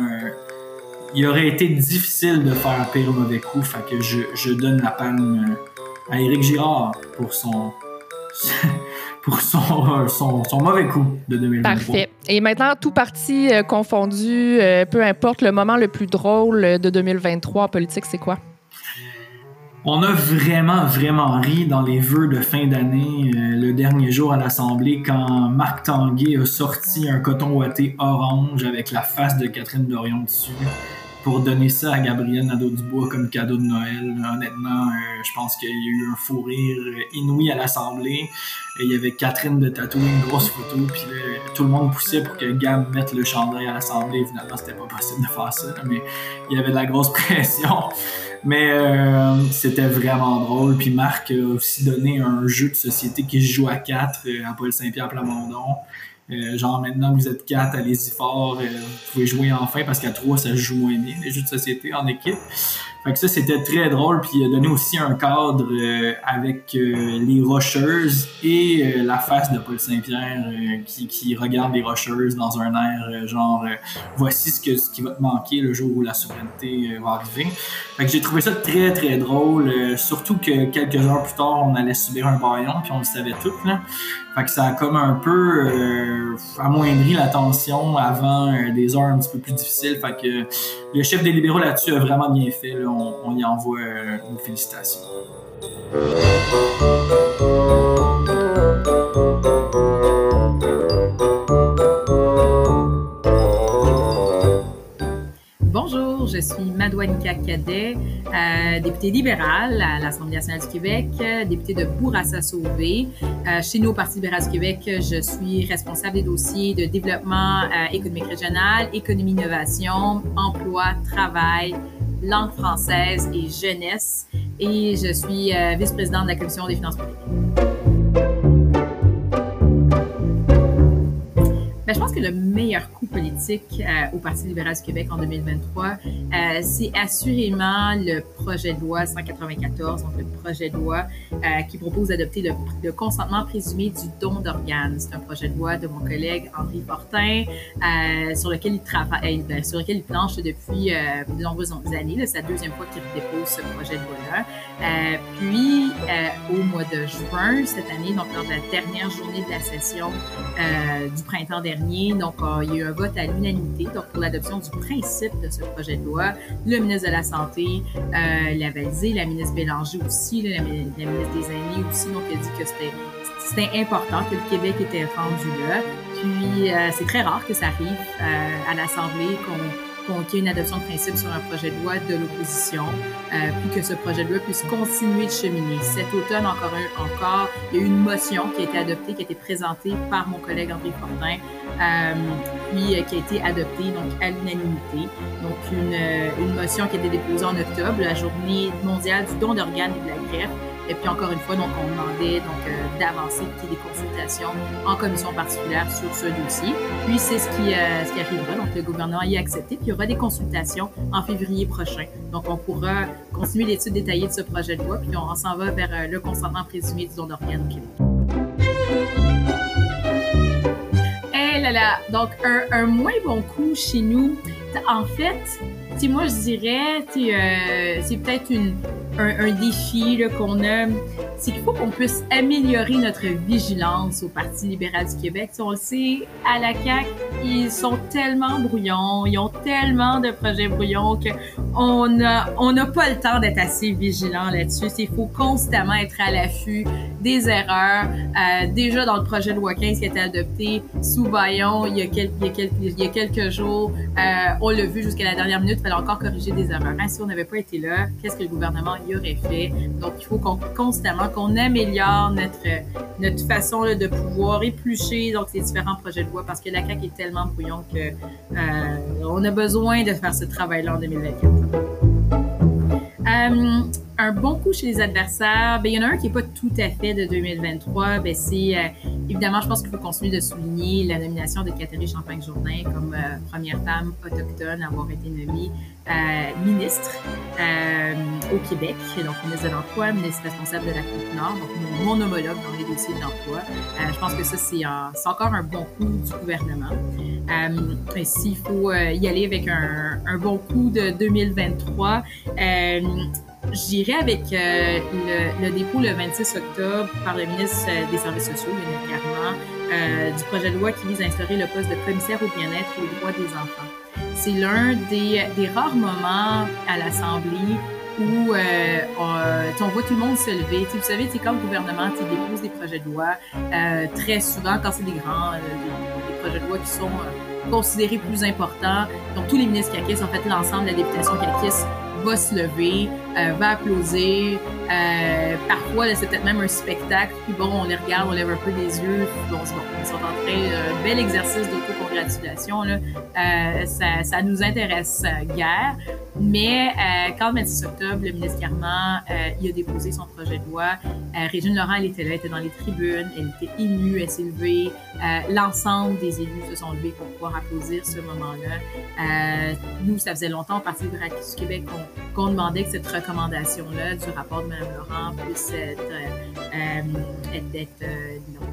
Speaker 7: il aurait été difficile de faire pire mauvais coup, fait que je, je donne la euh, à Éric Girard pour son pour son, son, son, mauvais coup de 2023.
Speaker 1: Parfait. Et maintenant, tout parti euh, confondu, euh, peu importe, le moment le plus drôle de 2023 en politique, c'est quoi?
Speaker 7: On a vraiment, vraiment ri dans les vœux de fin d'année euh, le dernier jour à l'Assemblée quand Marc Tanguay a sorti un coton ouaté orange avec la face de Catherine Dorion dessus pour donner ça à Gabriel Nadeau-Dubois comme cadeau de Noël. Honnêtement, euh, je pense qu'il y a eu un fou rire euh, inouï à l'Assemblée. Il y avait Catherine de tatouer une grosse photo, puis tout le monde poussait pour que Gab mette le chandail à l'Assemblée. Évidemment, c'était pas possible de faire ça, mais il y avait de la grosse pression. Mais euh, c'était vraiment drôle. Puis Marc a aussi donné un jeu de société qui se joue à 4 à Paul Saint-Pierre Plamondon. Euh, genre maintenant vous êtes quatre, allez-y fort, euh, vous pouvez jouer enfin parce qu'à trois ça joue moins bien les jeux de société en équipe. Fait que ça c'était très drôle puis il a donné aussi un cadre euh, avec les rocheuses et la face de Paul Saint-Pierre qui, qui, regarde les rocheuses dans un air genre voici ce, que, ce qui va te manquer le jour où la souveraineté va arriver. Fait que j'ai trouvé ça très très drôle, surtout que quelques heures plus tard on allait subir un baillon puis on le savait tout là. Fait que ça a comme un peu euh, amoindri la tension avant euh, des heures un petit peu plus difficiles. Fait que le chef des libéraux là-dessus a vraiment bien fait. On, on, y envoie euh, une félicitation.
Speaker 8: Cadet, euh, députée libérale à l'Assemblée nationale du Québec, députée de Bourassa-Sauvé. Euh, chez nous, au Parti libéral du Québec, je suis responsable des dossiers de développement euh, économique régional, économie, innovation, emploi, travail, langue française et jeunesse. Et je suis vice-présidente de la Commission des finances publiques. Ben, je pense que le meilleur coup euh, au Parti libéral du Québec en 2023, euh, c'est assurément le projet de loi 194, donc le projet de loi euh, qui propose d'adopter le, consentement présumé du don d'organes. C'est un projet de loi de mon collègue André Fortin, sur lequel il travaille, ben, sur lequel il planche depuis de nombreuses années. C'est la deuxième fois qu'il dépose ce projet de loi-là. puis, au mois de juin cette année, donc lors de la dernière journée de la session du printemps dernier, donc, il y a eu un vote à l'unanimité donc pour l'adoption du principe de ce projet de loi. Le ministre de la Santé euh, l'a validé, la ministre Bélanger aussi, la, ministre des Aînés aussi, donc elle dit que c'était important que le Québec était rendu là. Puis, euh, c'est très rare que ça arrive à l'Assemblée qu'on qu'il y ait une adoption de principe sur un projet de loi de l'opposition, euh, puis que ce projet de loi puisse continuer de cheminer. Cet automne, encore, un, encore, il y a eu une motion qui a été adoptée, qui a été présentée par mon collègue André Fortin, euh, puis euh, qui a été adoptée donc à l'unanimité. Donc une, une motion qui a été déposée en octobre, la journée mondiale du don d'organes et de la greffe, et puis encore une fois, donc on demandait donc euh, d'avancer, ait des consultations en commission particulière sur ce dossier. Puis c'est ce qui euh, ce qui arrivera. Donc le gouvernement y a accepté. Puis il y aura des consultations en février prochain. Donc on pourra continuer l'étude détaillée de ce projet de loi. Puis on, s'en va vers euh, le consentement présumé du don d'organes au Québec. Eh là là. Donc un, un moins bon coup chez nous. En fait, moi je dirais, euh, c'est peut-être une un, défi qu'on a, c'est qu'il faut qu'on puisse améliorer notre vigilance au Parti libéral du Québec. on le sait, à la CAQ, ils sont tellement brouillons, ils ont tellement de projets brouillons qu'on n'a on n'a pas le temps d'être assez vigilant là-dessus. Il faut constamment être à l'affût des erreurs. Euh, déjà dans le projet de loi 15 qui a été adopté sous Bayon il y a quelques, il y a quelques, il y a quelques jours, euh, on l'a vu jusqu'à la dernière minute, il fallait encore corriger des erreurs. Hein, si on n'avait pas été là, qu'est-ce que le gouvernement Donc, il faut qu'on constamment qu'on améliore notre, notre façon de pouvoir éplucher donc, ces différents projets de loi parce que la CAQ est tellement brouillon que euh, on a besoin de faire ce travail-là en 2024. Euh, un bon coup chez les adversaires, ben, il y en a un qui n'est pas tout à fait de 2023. Ben, c'est euh, évidemment, je pense qu'il faut continuer de souligner la nomination de Catherine Champagne-Jourdain comme euh, première femme autochtone à avoir été nommée ministre au Québec, donc ministre de l'Emploi, ministre responsable de la Côte-Nord, donc mon, homologue dans les dossiers de l'emploi. je pense que ça, c'est encore un bon coup du gouvernement. S'il faut y aller avec un, un, bon coup de 2023, J'irai avec euh, le, dépôt le 26 octobre par le ministre des Services sociaux, Lionel Carman, euh, du projet de loi qui vise à instaurer le poste de commissaire au bien-être et aux droits des enfants. C'est l'un des, rares moments à l'Assemblée où euh, on, voit tout le monde se lever. vous savez, quand le gouvernement dépose des projets de loi, euh, très souvent, quand c'est des grands euh, des, projets de loi qui sont euh, considérés plus importants, donc tous les ministres CAQIS, en fait, l'ensemble de la députation CAQIS va se lever, euh, va applaudir. Euh, parfois, c'est peut-être même un spectacle. Puis bon, on les regarde, on lève un peu les yeux. c'est bon, ils sont en train, un bel exercice d'autocongratulation. Là. Euh, ça, ça nous intéresse guère. Mais euh, quand le 26 octobre, le ministre Carman, euh, il a déposé son projet de loi. Euh, Régine Laurent, elle était là, elle était dans les tribunes, elle était émue, elle s'est levée. L'ensemble des élus se sont levés pour pouvoir applaudir ce moment-là. nous, ça faisait longtemps, au Parti du Québec, qu'on demandait que cette recommandation-là du rapport de Mme Laurent puisse être, être,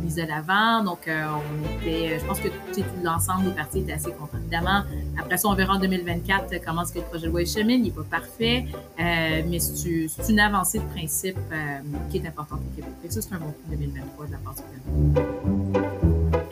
Speaker 8: mise de l'avant. Donc, on était, je pense que l'ensemble des partis étaient assez contents. Évidemment, après ça, on verra en 2024 comment est-ce que le projet de loi est chemin, il n'est pas parfait, euh, mais c'est une avancée de principe euh, qui est importante au Québec. ça, c'est un bon coup 2023 de la part du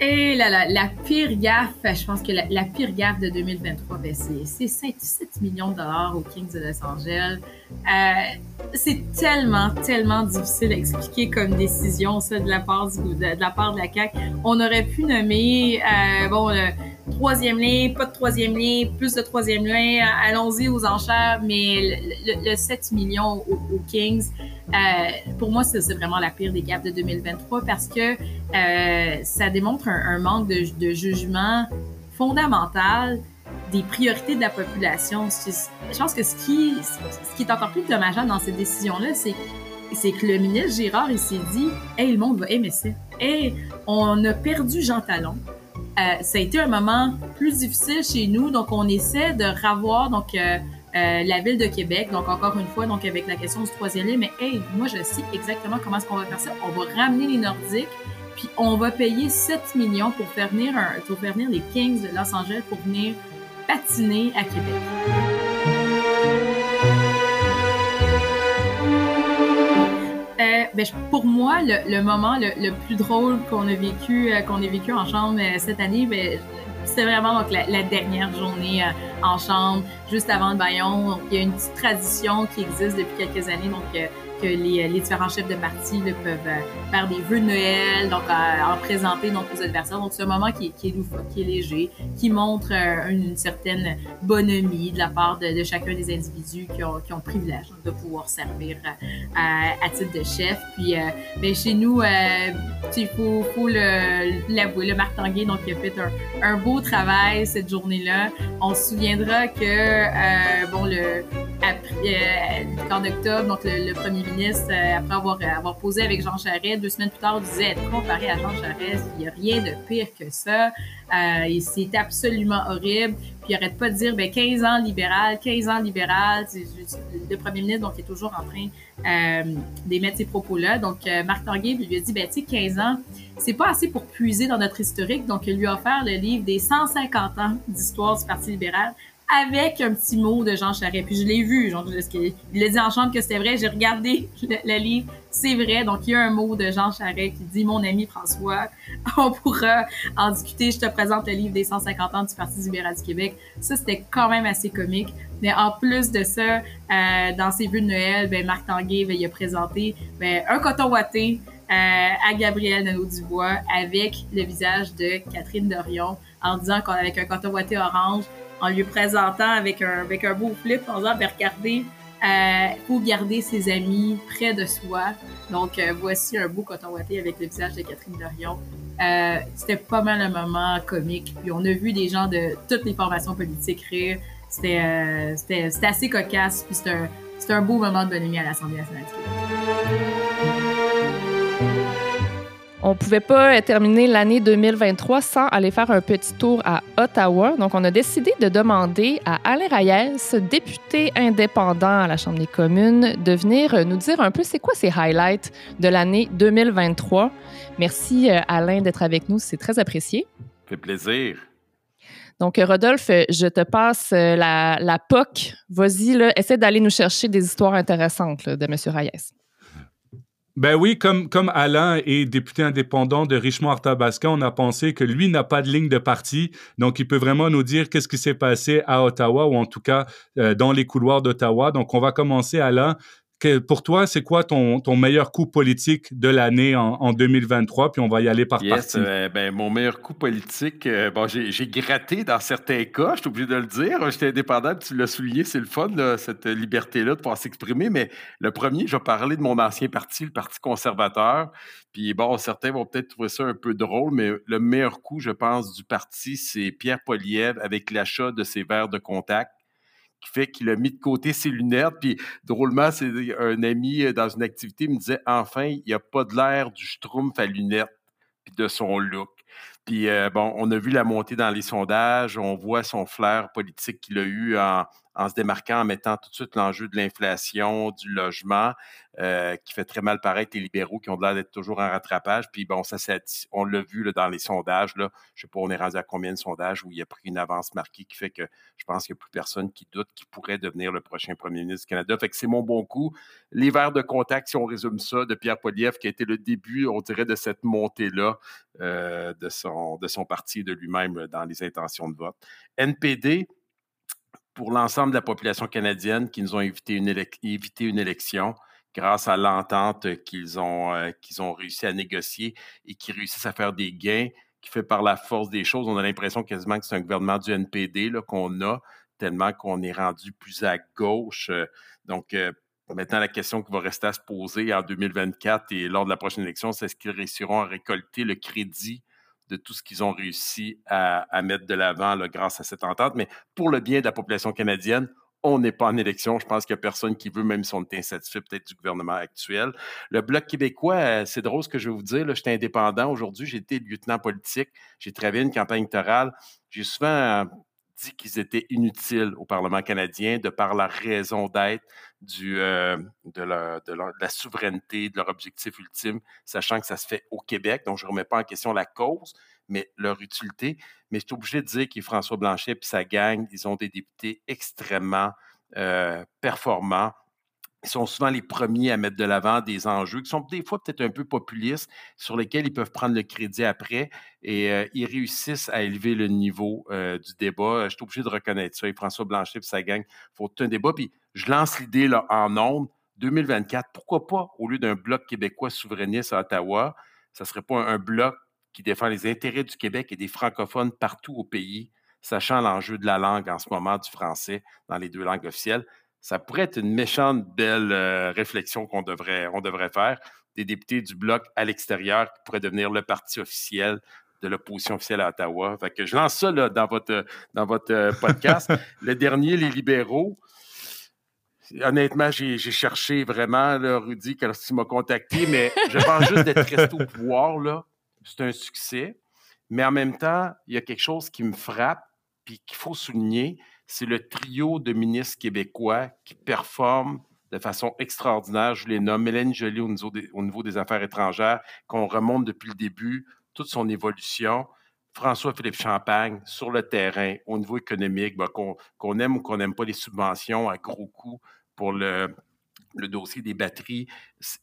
Speaker 8: et la, la, la, pire gaffe, je pense que la, pire gaffe de 2023, ben c'est 7 millions de dollars aux Kings de Los Angeles. Euh, c'est tellement, tellement difficile à expliquer comme décision, ça, de la part, de, la, part de la CAQ. On aurait pu nommer, euh, bon, le troisième lien, pas de troisième lien, plus de troisième lien, allons-y aux enchères, mais le, le, 7 millions aux, Kings, euh, pour moi, c'est vraiment la pire des gaffes de 2023 parce que ça démontre un, manque de, jugement fondamental des priorités de la population. Je pense que ce qui, ce qui est encore plus dommageable dans cette décision-là, c'est que le ministre Girard, il s'est dit, hey, le monde va aimer ça. Hey, on a perdu Jean Talon. Euh, ça a été un moment plus difficile chez nous, donc on essaie de revoir donc euh, euh, la ville de Québec, donc encore une fois, donc avec la question du troisième lien, mais hey, moi je sais exactement comment est-ce qu'on va faire ça. On va ramener les Nordiques, puis on va payer 7 millions pour faire venir pour faire venir les Kings de Los Angeles pour venir patiner à Québec. Euh, ben, pour moi, le, moment le, plus drôle qu'on a vécu, euh, qu'on a vécu en chambre euh, cette année, ben, c'est vraiment donc la, dernière journée en chambre, juste avant le baillon. il y a une petite tradition qui existe depuis quelques années, donc que les, différents chefs de parti peuvent euh, faire des vœux de Noël, donc en présenter donc aux adversaires. Donc c'est un moment qui, est qui est léger, qui montre euh, une, certaine bonhomie de la part de, chacun des individus qui ont, qui ont le privilège de pouvoir servir euh, à, titre de chef. Puis ben, chez nous, il faut, faut l'avouer, le, Marc Tanguay donc il a fait un, beau travail cette journée-là. On se souviendra que bon le après, le 4 octobre, donc le, premier ministre, euh, après avoir, avoir posé avec Jean Charest, deux semaines plus tard, disait comparé à Jean Charest, il n'y a rien de pire que ça. Euh, c'est absolument horrible. Puis il arrête pas de dire ben 15 ans libéral, 15 ans libéral. Le premier ministre donc est toujours en train euh, d'émettre ces propos-là. Donc euh, Marc Tanguay lui a dit ben tu sais 15 ans, c'est pas assez pour puiser dans notre historique. Donc il lui a offert le livre des 150 ans d'histoire du Parti libéral avec un petit mot de Jean Charest. Puis je l'ai vu, genre, il a dit en chambre que c'était vrai. J'ai regardé le, livre, c'est vrai. Donc il y a un mot de Jean Charest qui dit mon ami François, on pourra en discuter. Je te présente le livre des 150 ans du Parti libéral du Québec. Ça c'était quand même assez comique. Mais en plus de ça, euh, dans ses vues de Noël, ben Marc Tanguay, ben, il a présenté ben, un coton ouaté euh, à Gabriel Nadeau-Dubois avec le visage de Catherine Dorion en disant qu'avec un coton ouaté orange, en lui présentant avec un, avec un beau flip en disant, ben, regardez, euh, garder ses amis près de soi. Donc, euh, voici un beau coton ouaté avec le visage de Catherine Dorion. Euh, c'était pas mal un moment comique. Puis on a vu des gens de toutes les formations politiques rire. C'était euh, assez cocasse. Puis c'était un, un beau moment de bonhomie à l'Assemblée nationale
Speaker 1: on pouvait pas terminer l'année 2023 sans aller faire un petit tour à Ottawa. Donc, on a décidé de demander à Alain Reyes, député indépendant à la Chambre des communes, de venir nous dire un peu c'est quoi ses highlights de l'année 2023. Merci, euh, Alain, d'être avec nous. C'est très apprécié.
Speaker 9: Ça fait plaisir.
Speaker 1: Donc, Rodolphe, je te passe la, la POC. Vas-y, essaie d'aller nous chercher des histoires intéressantes de M. Reyes.
Speaker 4: Ben oui, comme, comme Alain est député indépendant de Richemont-Arthabasca, on a pensé que lui n'a pas de ligne de parti, donc il peut vraiment nous dire qu'est-ce qui s'est passé à Ottawa ou en tout cas dans les couloirs d'Ottawa. Donc on va commencer, Alain, pour toi, c'est quoi ton, ton meilleur coup politique de l'année en, 2023? Puis on va y aller par
Speaker 9: yes, euh, ben, mon meilleur coup politique, euh, bon, j'ai gratté dans certains cas, je suis obligé de le dire. J'étais indépendant, tu l'as souligné, c'est le fun, cette liberté-là de pouvoir s'exprimer. Mais le premier, je vais parler de mon ancien parti, le Parti conservateur. Puis bon, certains vont peut-être trouver ça un peu drôle, mais le meilleur coup, je pense, du parti, c'est Pierre Poliev avec l'achat de ses verres de contact qui fait qu'il a mis de côté ses lunettes. Puis drôlement, c'est un ami euh, dans une activité me disait enfin, il n'y a pas de l'air du schtroumpf à lunettes puis de son look. Puis euh, bon, on a vu la montée dans les sondages, on voit son flair politique qu'il a eu en, en se démarquant, en mettant tout de suite l'enjeu de l'inflation, du logement, euh, qui fait très mal paraître les libéraux qui ont l'air d'être toujours en rattrapage. Puis bon, ça, on l'a vu dans les sondages. Je sais pas, on est rendu à combien de sondages où il a pris une avance marquée qui fait que je pense qu'il n'y a plus personne qui doute qu'il pourrait devenir le prochain premier ministre du Canada. Fait que c'est mon bon coup. Verres de contact, si on résume ça, de Pierre Poliev, qui a été le début, on dirait, de cette montée-là euh, de, son, de son parti et de lui-même dans les intentions de vote. NPD, pour l'ensemble de la population canadienne qui nous ont évité une, une élection grâce à l'entente qu'ils ont, euh, qu'ils ont réussi à négocier et qui réussissent à faire des gains, qui fait par la force des choses. On a l'impression quasiment que c'est un gouvernement du NPD qu'on a, tellement qu'on est rendu plus à gauche. Donc, euh, maintenant, la question qui va rester à se poser en 2024 et lors de la prochaine élection, c'est est-ce qu'ils réussiront à récolter le crédit de tout ce qu'ils ont réussi à, mettre de l'avant grâce à cette entente. Mais pour le bien de la population canadienne, on n'est pas en élection. Je pense qu'il n'y a personne qui veut, même si on est insatisfait peut-être du gouvernement actuel. Le Bloc québécois, euh, c'est drôle ce que je vais vous dire. J'étais indépendant aujourd'hui. J'ai été lieutenant politique. J'ai travaillé une campagne électorale. J'ai souvent dit qu'ils étaient inutiles au Parlement canadien de par la raison d'être euh, de, la souveraineté, de leur objectif ultime, sachant que ça se fait au Québec. Donc, je ne remets pas en question la cause, mais leur utilité. Mais je suis obligé de dire que François Blanchet et sa gang, ils ont des députés extrêmement euh, performants ils sont souvent les premiers à mettre de l'avant des enjeux qui sont des fois peut-être un peu populistes, sur lesquels ils peuvent prendre le crédit après et euh, ils réussissent à élever le niveau du débat. Je suis obligé de reconnaître ça. François Blanchet et sa gang faut tout un débat. Puis je lance l'idée là, en ondes. 2024, pourquoi pas, au lieu d'un bloc québécois souverainiste à Ottawa, ça ne serait pas un, bloc qui défend les intérêts du Québec et des francophones partout au pays, sachant l'enjeu de la langue en ce moment du français dans les deux langues officielles? Ça pourrait être une méchante belle euh, réflexion qu'on devrait, on devrait faire. Des députés du Bloc à l'extérieur qui pourraient devenir le parti officiel de l'opposition officielle à Ottawa. Fait que je lance ça là, dans votre, dans votre euh, podcast. le dernier, les libéraux. Honnêtement, j'ai cherché vraiment, là, Rudy, quand il m'a contacté, mais je pense juste d'être resté au pouvoir, là. C'est un succès. Mais en même temps, il y a quelque chose qui me frappe, puis qu'il faut souligner, c'est le trio de ministres québécois qui performent de façon extraordinaire. Je les nomme Mélanie Joly au niveau des, affaires étrangères, qu'on remonte depuis le début, toute son évolution. François-Philippe Champagne sur le terrain, au niveau économique, ben, qu'on aime ou qu'on n'aime pas les subventions à gros coûts pour le, dossier des batteries,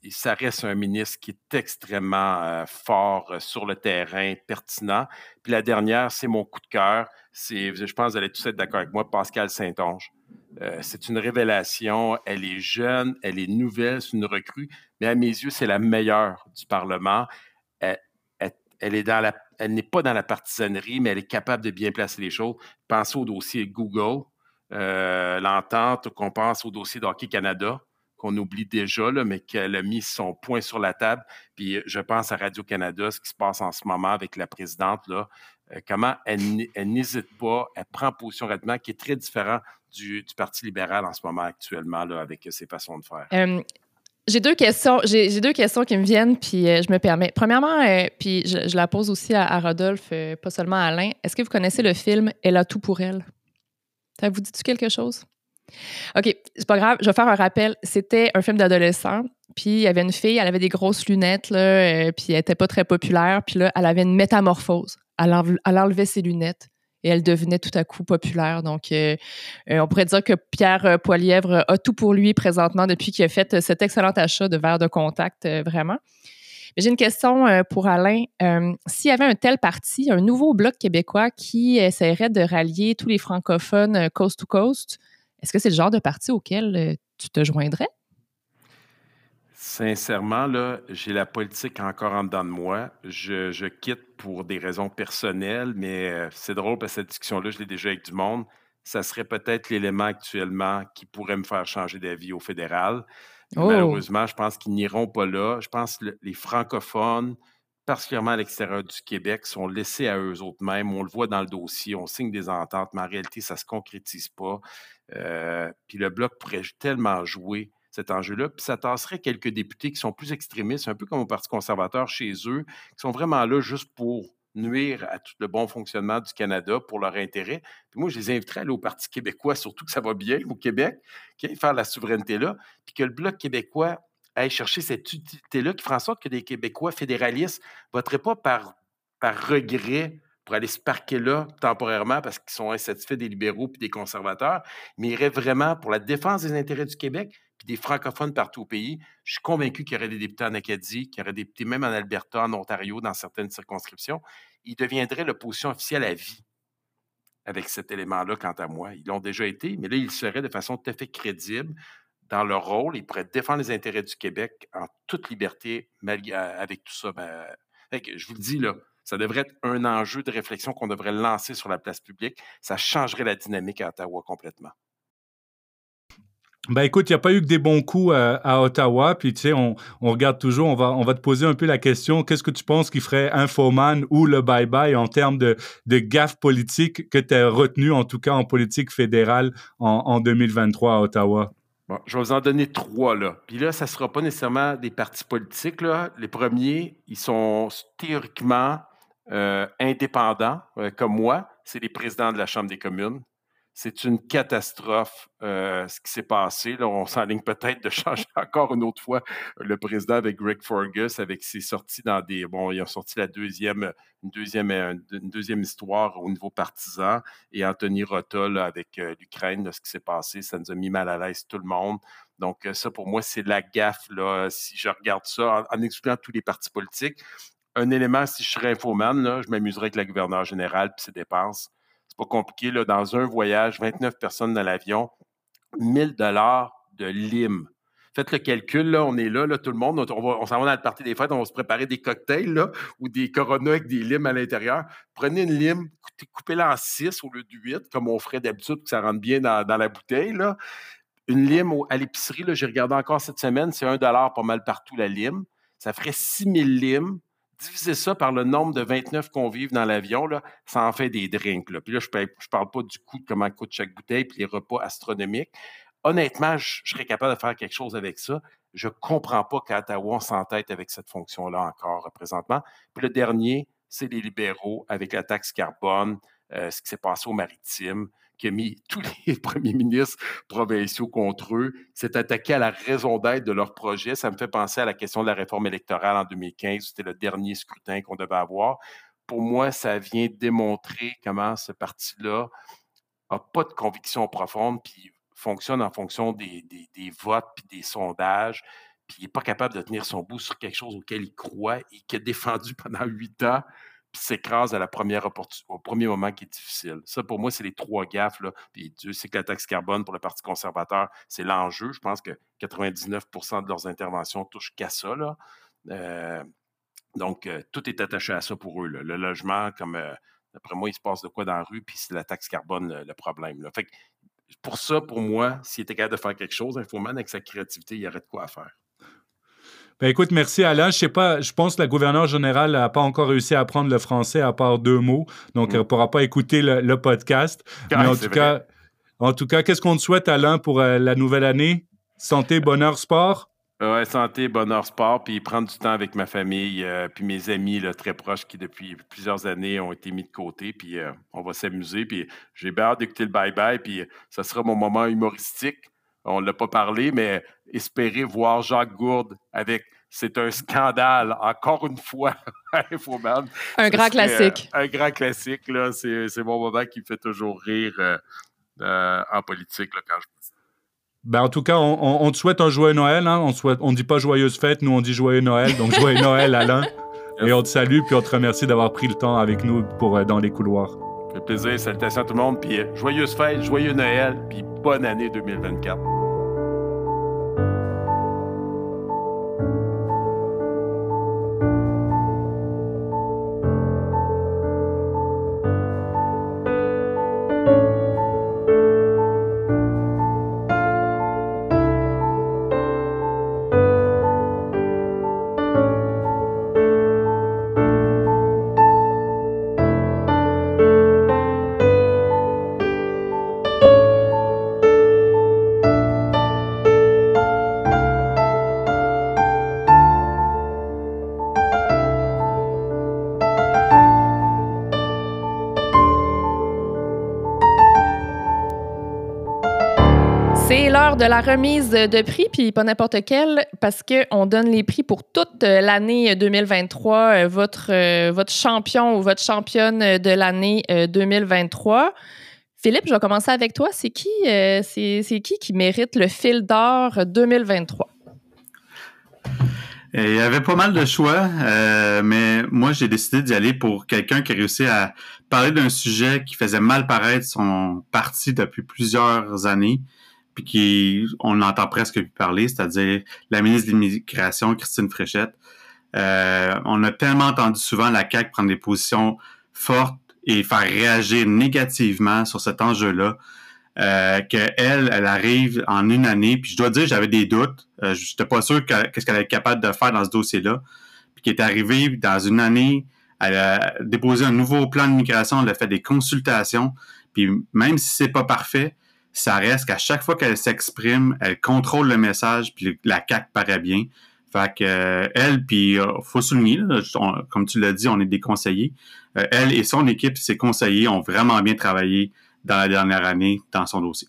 Speaker 9: ça reste un ministre qui est extrêmement euh, fort euh, sur le terrain, pertinent. Puis la dernière, c'est mon coup de cœur. C'est, je pense que vous allez tous être d'accord avec moi, Pascal Saint-Onge. Euh, c'est une révélation. Elle est jeune, elle est nouvelle, c'est une recrue, mais à mes yeux, c'est la meilleure du Parlement. Elle, est dans la, elle n'est pas dans la partisanerie, mais elle est capable de bien placer les choses. Pensez au dossier Google, l'entente, qu'on pense au dossier d'Hockey Canada qu'on oublie déjà, là, mais qu'elle a mis son point sur la table. Puis euh, je pense à Radio-Canada, ce qui se passe en ce moment avec la présidente, là, euh, comment elle, n'hésite pas, elle prend position rapidement, qui est très différent du, Parti libéral en ce moment actuellement, là, avec ses façons de faire.
Speaker 1: J'ai deux questions. J'ai deux questions qui me viennent, puis euh, je me permets. Premièrement, puis je, la pose aussi à, Rodolphe, pas seulement à Alain. Est-ce que vous connaissez le film Elle a tout pour elle? Ça vous dit-tu quelque chose? OK, c'est pas grave, je vais faire un rappel. C'était un film d'adolescent, puis il y avait une fille, elle avait des grosses lunettes, là, euh, puis elle était pas très populaire, puis là, elle avait une métamorphose. Elle, enlevait ses lunettes, et elle devenait tout à coup populaire. Donc, euh, euh, on pourrait dire que Pierre Poilièvre a tout pour lui présentement depuis qu'il a fait cet excellent achat de verre de contact, vraiment. J'ai une question pour Alain. S'il y avait un tel parti, un nouveau bloc québécois qui essaierait de rallier tous les francophones coast to coast, est-ce que c'est le genre de parti auquel tu te joindrais?
Speaker 9: Sincèrement, là, j'ai la politique encore en dedans de moi. Je, quitte pour des raisons personnelles, mais euh, c'est drôle parce que cette discussion-là, je l'ai déjà avec du monde. Ça serait peut-être l'élément actuellement qui pourrait me faire changer d'avis au fédéral. Oh! Malheureusement, je pense qu'ils n'iront pas là. Je pense que les francophones, particulièrement à l'extérieur du Québec, sont laissés à eux autres mêmes. On le voit dans le dossier, on signe des ententes, mais en réalité, ça ne se concrétise pas. Euh, puis le Bloc pourrait tellement jouer cet enjeu-là. Puis ça tasserait quelques députés qui sont plus extrémistes, un peu comme au Parti conservateur chez eux, qui sont vraiment là juste pour nuire à tout le bon fonctionnement du Canada pour leur intérêt. Puis moi, je les inviterais à aller au Parti québécois, surtout que ça va bien au Québec, qui aille faire la souveraineté-là, puis que le Bloc québécois aille chercher cette utilité-là qui fera en sorte que des Québécois fédéralistes ne voteraient pas par, par regret pour aller se parquer là temporairement parce qu'ils sont insatisfaits des libéraux puis des conservateurs, mais iraient vraiment pour la défense des intérêts du Québec des francophones partout au pays. Je suis convaincu qu'il y aurait des députés en Acadie, qu'il y aurait des députés même en Alberta, en Ontario, dans certaines circonscriptions. Ils deviendraient l'opposition officielle à vie avec cet élément-là, quant à moi. Ils l'ont déjà été, mais là, ils seraient de façon tout à fait crédible dans leur rôle. Ils pourraient défendre les intérêts du Québec en toute liberté avec tout ça. Ben, je vous le dis, là, ça devrait être un enjeu de réflexion qu'on devrait lancer sur la place publique. Ça changerait la dynamique à Ottawa complètement.
Speaker 4: Ben écoute, il n'y a pas eu que des bons coups à, Ottawa. Puis tu sais, on, regarde toujours, on va, on va te poser un peu la question, qu'est-ce que tu penses qui ferait Infoman ou le bye-bye en termes de, de gaffe politique que tu as retenu, en tout cas en politique fédérale en, 2023 à Ottawa?
Speaker 9: Bon, je vais vous en donner trois, là. Puis là, ça ne sera pas nécessairement des partis politiques, là. Les premiers, ils sont théoriquement euh, indépendants, euh, comme moi. C'est les présidents de la Chambre des communes c'est une catastrophe euh, ce qui s'est passé. On s'enligne peut-être de changer encore une autre fois le président avec Greg Fergus, avec ses sorties dans des. Bon, il a sorti la deuxième, une deuxième, une deuxième histoire au niveau partisan et Anthony Rota avec euh, l'Ukraine, ce qui s'est passé, ça nous a mis mal à l'aise tout le monde. Donc, euh, ça, pour moi, c'est la gaffe. Là, si je regarde ça en, expliquant tous les partis politiques, un élément, si je serais infoman, là, je m'amuserais avec la gouverneure générale et ses dépenses pas compliqué, là, dans un voyage, 29 personnes dans l'avion, 1000 dollars de lime. Faites le calcul, là, on est là, tout le monde, on, s'en va dans le des fêtes, on va se préparer des cocktails là, ou des coronas avec des limes à l'intérieur. Prenez une lime, coupez-la en 6 au lieu de 8, comme on ferait d'habitude, que ça rentre bien dans, la bouteille. Là. Une lime à l'épicerie, j'ai regardé encore cette semaine, c'est un dollar pas mal partout la lime. Ça ferait 6000 limes diviser ça par le nombre de 29 convives dans l'avion, là, ça en fait des drinks. Là. Puis là, je ne parle pas du coût de comment coûte chaque bouteille, puis les repas astronomiques. Honnêtement, je, serais capable de faire quelque chose avec ça. Je ne comprends pas qu'à Ottawa, on s'entête avec cette fonction-là encore euh, présentement. Puis le dernier, c'est les libéraux avec la taxe carbone, euh, ce qui s'est passé au maritime qui a mis tous les premiers ministres provinciaux contre eux, s'est attaqué à la raison d'être de leur projet. Ça me fait penser à la question de la réforme électorale en 2015. C'était le dernier scrutin qu'on devait avoir. Pour moi, ça vient démontrer comment ce parti-là n'a pas de conviction profonde, puis fonctionne en fonction des, votes, puis des sondages, puis il n'est pas capable de tenir son bout sur quelque chose auquel il croit et qui a défendu pendant huit ans s'écrase à la première au premier moment qui est difficile. Ça, pour moi, c'est les trois gaffes. Là. Puis Dieu sait que la taxe carbone pour le Parti conservateur, c'est l'enjeu. Je pense que 99% de leurs interventions touchent qu'à ça. Là. Euh, donc, euh, tout est attaché à ça pour eux. Le logement, comme euh, d'après moi, il se passe de quoi dans la rue, puis c'est la taxe carbone le, problème. Fait que, pour ça, pour moi, s'il était capable de faire quelque chose, Infoman, avec sa créativité, il y aurait de quoi faire.
Speaker 4: Ben écoute, merci Alain. Je sais pas, je pense que la gouverneure générale n'a pas encore réussi à apprendre le français à part deux mots, donc mm. elle ne pourra pas écouter le, podcast. Mais en tout, cas, en tout cas, qu'est-ce qu'on te souhaite Alain pour euh, la nouvelle année? Santé, bonheur, sport?
Speaker 9: Ouais, santé, bonheur, sport, puis prendre du temps avec ma famille, euh, puis mes amis là, très proches qui, depuis plusieurs années, ont été mis de côté, puis euh, on va s'amuser. Puis j'ai bien hâte d'écouter le bye-bye, puis ça sera mon moment humoristique on ne l'a pas parlé, mais espérer voir Jacques Gourde avec c'est un scandale, encore une fois. Infoman.
Speaker 1: Un grand classique.
Speaker 9: un grand classique, là. C'est mon moment qui me fait toujours rire en politique, là, quand je
Speaker 4: ben, en tout cas, on, te souhaite un joyeux Noël. Hein? On ne on dit pas joyeuse fête, nous on dit joyeux Noël. Donc joyeux Noël, Alain. Et on te salue, puis on te remercie d'avoir pris le temps avec nous pour euh, dans les couloirs.
Speaker 9: Ça fait plaisir, salutations à tout le monde, puis euh, joyeuse fête, joyeux Noël, puis bonne année 2024.
Speaker 1: Remise de prix, puis pas n'importe quel, parce qu'on donne les prix pour toute l'année 2023. Euh, votre, euh, votre champion ou votre championne de l'année 2023. Euh, Philippe, je vais commencer avec toi. C'est qui, c'est, qui qui mérite le fil d'or 2023?
Speaker 2: Il y avait pas mal de choix, mais moi j'ai décidé d'y aller pour quelqu'un qui a réussi à parler d'un sujet qui faisait mal paraître son parti depuis plusieurs années, puis qui, on n'entend presque plus parler, c'est-à-dire la ministre de l'Immigration, Christine Fréchette. Euh, on a tellement entendu souvent la CAQ prendre des positions fortes et faire réagir négativement sur cet enjeu-là, euh, qu'elle, elle arrive en une année, puis je dois dire, j'avais des doutes. Euh, je n'étais pas sûr qu'est-ce qu'elle est capable de faire dans ce dossier-là. Puis qui est arrivée dans une année, elle a déposé un nouveau plan de migration, elle a fait des consultations, puis même si c'est pas parfait, ça reste qu'à chaque fois qu'elle s'exprime, elle contrôle le message, puis la CAC paraît bien. Fait que euh, elle, puis euh, faut souligner, comme tu l'as dit, on est des conseillers. Euh, elle et son équipe, ses conseillers, ont vraiment bien travaillé dans la dernière année dans son dossier.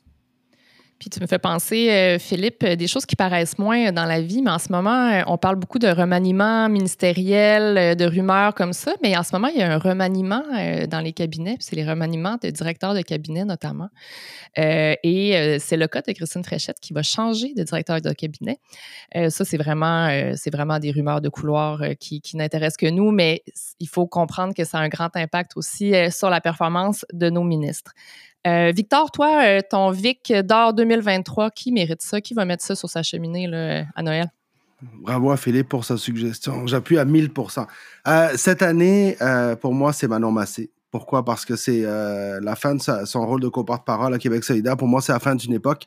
Speaker 1: Puis tu me fais penser, euh, Philippe, des choses qui paraissent moins dans la vie, mais en ce moment, euh, on parle beaucoup de remaniement ministériel, euh, de rumeurs comme ça, mais en ce moment, il y a un remaniement dans les cabinets, c'est les remaniements de directeurs de cabinet notamment. et c'est le cas de Christine Fréchette qui va changer de directeur de cabinet. ça, c'est vraiment, c'est vraiment des rumeurs de couloir qui n'intéressent que nous, mais il faut comprendre que ça a un grand impact aussi sur la performance de nos ministres. Euh, Victor, toi, euh, ton Vic d'or 2023, qui mérite ça? Qui va mettre ça sur sa cheminée à Noël?
Speaker 3: Bravo à Philippe pour sa suggestion. J'appuie à 1000% euh, Cette année, pour moi, c'est Manon Massé. Pourquoi? Parce que c'est la fin de son rôle de co-porte-parole à Québec solidaire. Pour moi, c'est la fin d'une époque.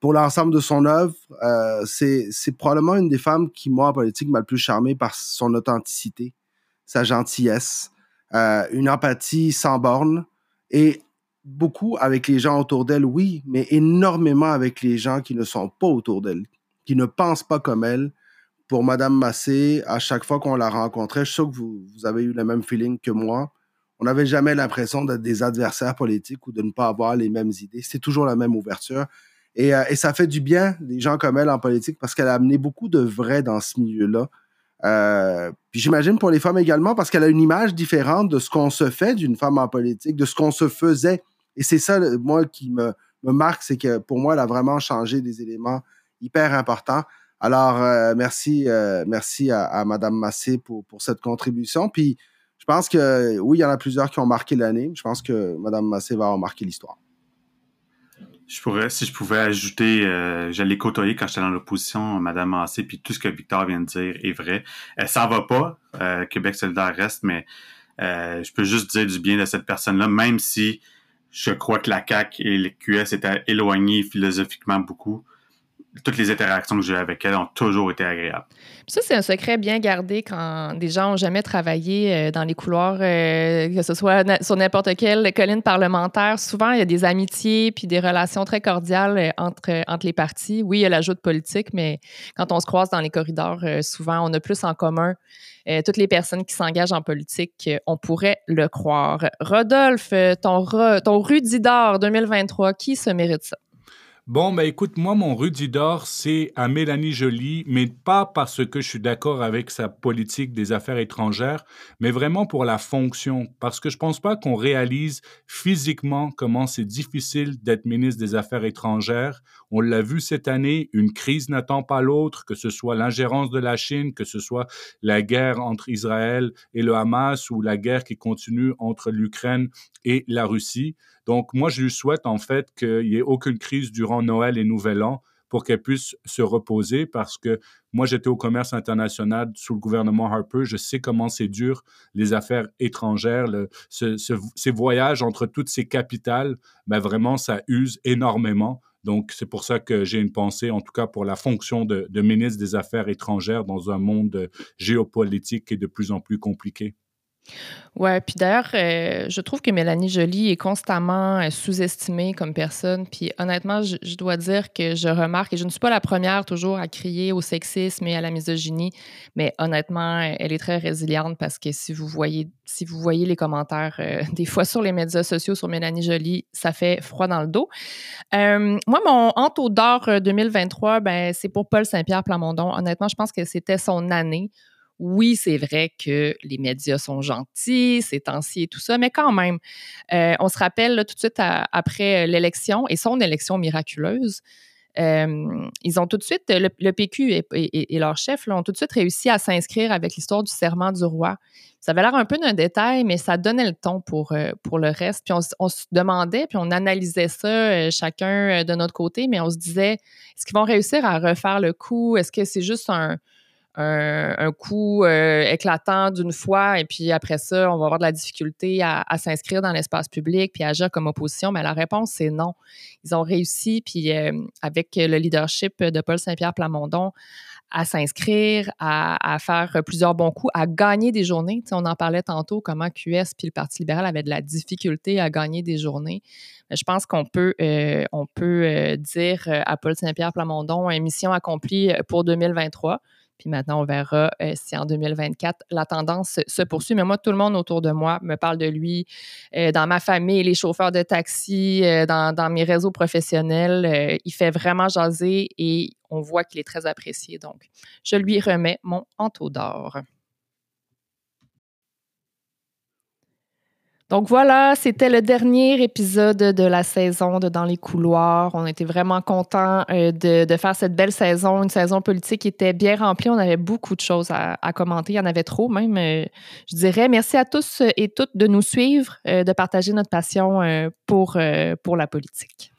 Speaker 3: pour l'ensemble de son œuvre, c'est probablement une des femmes qui, moi, en politique, m'a le plus charmé par son authenticité, sa gentillesse, une empathie sans borne. Et beaucoup avec les gens autour d'elle, oui, mais énormément avec les gens qui ne sont pas autour d'elle, qui ne pensent pas comme elle. Pour Madame Massé, à chaque fois qu'on la rencontrait, je suis sûr que vous, avez eu le même feeling que moi. On n'avait jamais l'impression d'être des adversaires politiques ou de ne pas avoir les mêmes idées. C'est toujours la même ouverture. Et, euh, et, ça fait du bien, des gens comme elle en politique, parce qu'elle a amené beaucoup de vrai dans ce milieu-là. Euh, puis j'imagine pour les femmes également, parce qu'elle a une image différente de ce qu'on se fait d'une femme en politique, de ce qu'on se faisait et c'est ça, moi, qui me, marque, c'est que pour moi, elle a vraiment changé des éléments hyper importants. Alors, euh, merci, euh, merci à, à, Mme Massé pour, cette contribution. Puis, je pense que oui, il y en a plusieurs qui ont marqué l'année. Je pense que Mme Massé va avoir marqué l'histoire.
Speaker 2: Je pourrais, si je pouvais ajouter, euh, j'allais côtoyer quand j'étais dans l'opposition, Mme Massé, puis tout ce que Victor vient de dire est vrai. Elle s'en va pas, Québec solidaire reste, mais je peux juste dire du bien de cette personne-là, même si je crois que la CAC et le QS étaient éloignés philosophiquement beaucoup. Toutes les interactions que j'ai avec elle ont toujours été agréables.
Speaker 1: Ça, c'est un secret bien gardé quand des gens n'ont jamais travaillé euh, dans les couloirs, euh, que ce soit sur n'importe quelle colline parlementaire. Souvent, il y a des amitiés puis des relations très cordiales euh, entre, entre les partis. Oui, il y a l'ajout de politique, mais quand on se croise dans les corridors, souvent, on a plus en commun toutes les personnes qui s'engagent en politique, on pourrait le croire. Rodolphe, ton, ton Rudidor 2023, qui se mérite ça?
Speaker 4: Bon, ben écoute, moi, mon Rudy d'or, c'est à Mélanie Joly, mais pas parce que je suis d'accord avec sa politique des affaires étrangères, mais vraiment pour la fonction. Parce que je pense pas qu'on réalise physiquement comment c'est difficile d'être ministre des Affaires étrangères. On l'a vu cette année, une crise n'attend pas l'autre, que ce soit l'ingérence de la Chine, que ce soit la guerre entre Israël et le Hamas ou la guerre qui continue entre l'Ukraine et la Russie. Donc, moi, je lui souhaite en fait qu'il n'y ait aucune crise durant Noël et Nouvel An pour qu'elle puisse se reposer parce que moi, j'étais au commerce international sous le gouvernement Harper. Je sais comment c'est dur, les affaires étrangères, ces voyages entre toutes ces capitales, ben vraiment, ça use énormément. Donc, c'est pour ça que j'ai une pensée, en tout cas pour la fonction de, de ministre des Affaires étrangères dans un monde géopolitique qui est de plus en plus compliqué.
Speaker 1: Ouais, puis d'ailleurs, euh, je trouve que Mélanie Joly est constamment euh, sous-estimée comme personne. Puis honnêtement, je, dois dire que je remarque, et je ne suis pas la première toujours à crier au sexisme et à la misogynie, mais honnêtement, elle est très résiliente parce que si vous voyez, si vous voyez les commentaires euh, des fois sur les médias sociaux sur Mélanie Joly, ça fait froid dans le dos. moi, mon Anto d'or 2023, ben, c'est pour Paul Saint-Pierre Plamondon. Honnêtement, je pense que c'était son année oui, c'est vrai que les médias sont gentils, c'est temps-ci et tout ça, mais quand même, euh, on se rappelle tout de suite après l'élection et son élection miraculeuse, euh, ils ont tout de suite, le, PQ et, leur chef ont tout de suite réussi à s'inscrire avec l'histoire du serment du roi. Ça avait l'air un peu d'un détail, mais ça donnait le ton pour, euh, pour le reste. Puis on, se demandait, puis on analysait ça chacun de notre côté, mais on se disait, est-ce qu'ils vont réussir à refaire le coup? Est-ce que c'est juste un, un, coup euh, éclatant d'une fois et puis après ça, on va avoir de la difficulté à, s'inscrire dans l'espace public puis à agir comme opposition. Mais la réponse, c'est non. Ils ont réussi, puis euh, avec le leadership de Paul Saint-Pierre Plamondon, à s'inscrire, à, faire plusieurs bons coups, à gagner des journées. on en parlait tantôt, comment QS puis le Parti libéral avaient de la difficulté à gagner des journées. Je pense qu'on peut, euh, peut dire à Paul Saint-Pierre Plamondon, mission accomplie pour 2023. Puis maintenant, on verra euh, si en 2024, la tendance se poursuit. Mais moi, tout le monde autour de moi me parle de lui. Euh, dans ma famille, les chauffeurs de taxi, euh, dans, mes réseaux professionnels, il fait vraiment jaser et on voit qu'il est très apprécié. Donc, je lui remets mon entour d'or. Donc voilà, c'était le dernier épisode de la saison de Dans les couloirs. On était vraiment contents euh, de, faire cette belle saison, une saison politique qui était bien remplie. On avait beaucoup de choses à, commenter. Il y en avait trop même, euh, je dirais. Merci à tous et toutes de nous suivre, euh, de partager notre passion pour, pour la politique.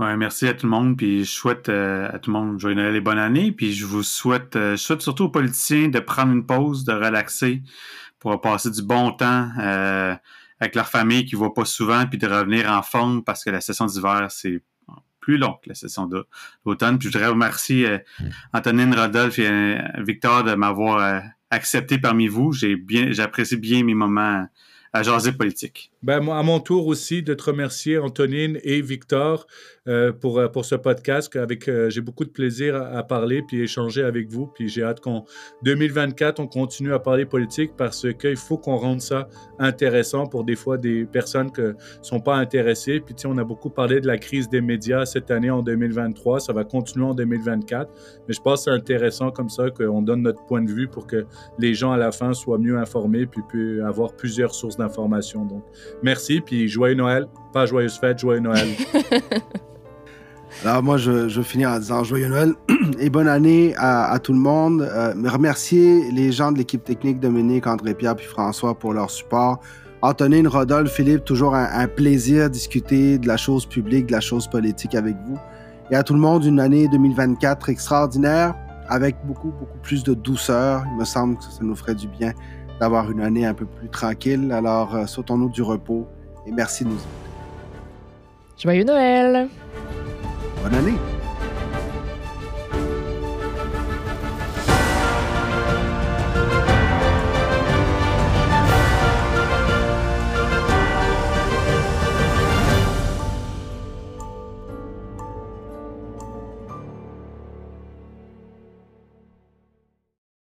Speaker 2: Ouais, merci à tout le monde. Puis je souhaite à tout le monde joyeux Noël et bonne année. Puis je vous souhaite, je souhaite surtout aux politiciens de prendre une pause, de relaxer pour passer du bon temps avec leur famille qui ne voient pas souvent, puis de revenir en forme parce que la session d'hiver, c'est plus long que la session d'automne. Puis je voudrais remercier euh, Antonine Rodolphe et euh, Victor de m'avoir euh, accepté parmi vous. J'ai bien, j'apprécie bien mes moments à jaser politique.
Speaker 4: Ben, à mon tour aussi, de te remercier, Antonine et Victor, euh, pour, euh, pour ce podcast. Avec, euh, j'ai beaucoup de plaisir à, parler puis échanger avec vous. Puis j'ai hâte qu'en 2024, on continue à parler politique parce qu'il faut qu'on rende ça intéressant pour des fois des personnes qui ne sont pas intéressées. Puis on a beaucoup parlé de la crise des médias cette année en 2023. Ça va continuer en 2024. Mais je pense que c'est intéressant comme ça qu'on donne notre point de vue pour que les gens à la fin soient mieux informés puis puissent avoir plusieurs sources d'informations. Donc, merci. Puis joyeux Noël. Pas joyeuse fête, joyeux Noël.
Speaker 3: Alors moi, je, je finis en disant joyeux Noël et bonne année à, tout le monde. Euh, remercier les gens de l'équipe technique, Dominique, André-Pierre puis François pour leur support. Antonine, Rodolphe, Philippe, toujours un, un, plaisir de discuter de la chose publique, de la chose politique avec vous. Et à tout le monde, une année 2024 extraordinaire avec beaucoup, beaucoup plus de douceur. Il me semble que ça nous ferait du bien d'avoir une année un peu plus tranquille. Alors, euh, sautons-nous du repos et merci de nous écouter.
Speaker 1: Joyeux Noël!
Speaker 3: Bonne année!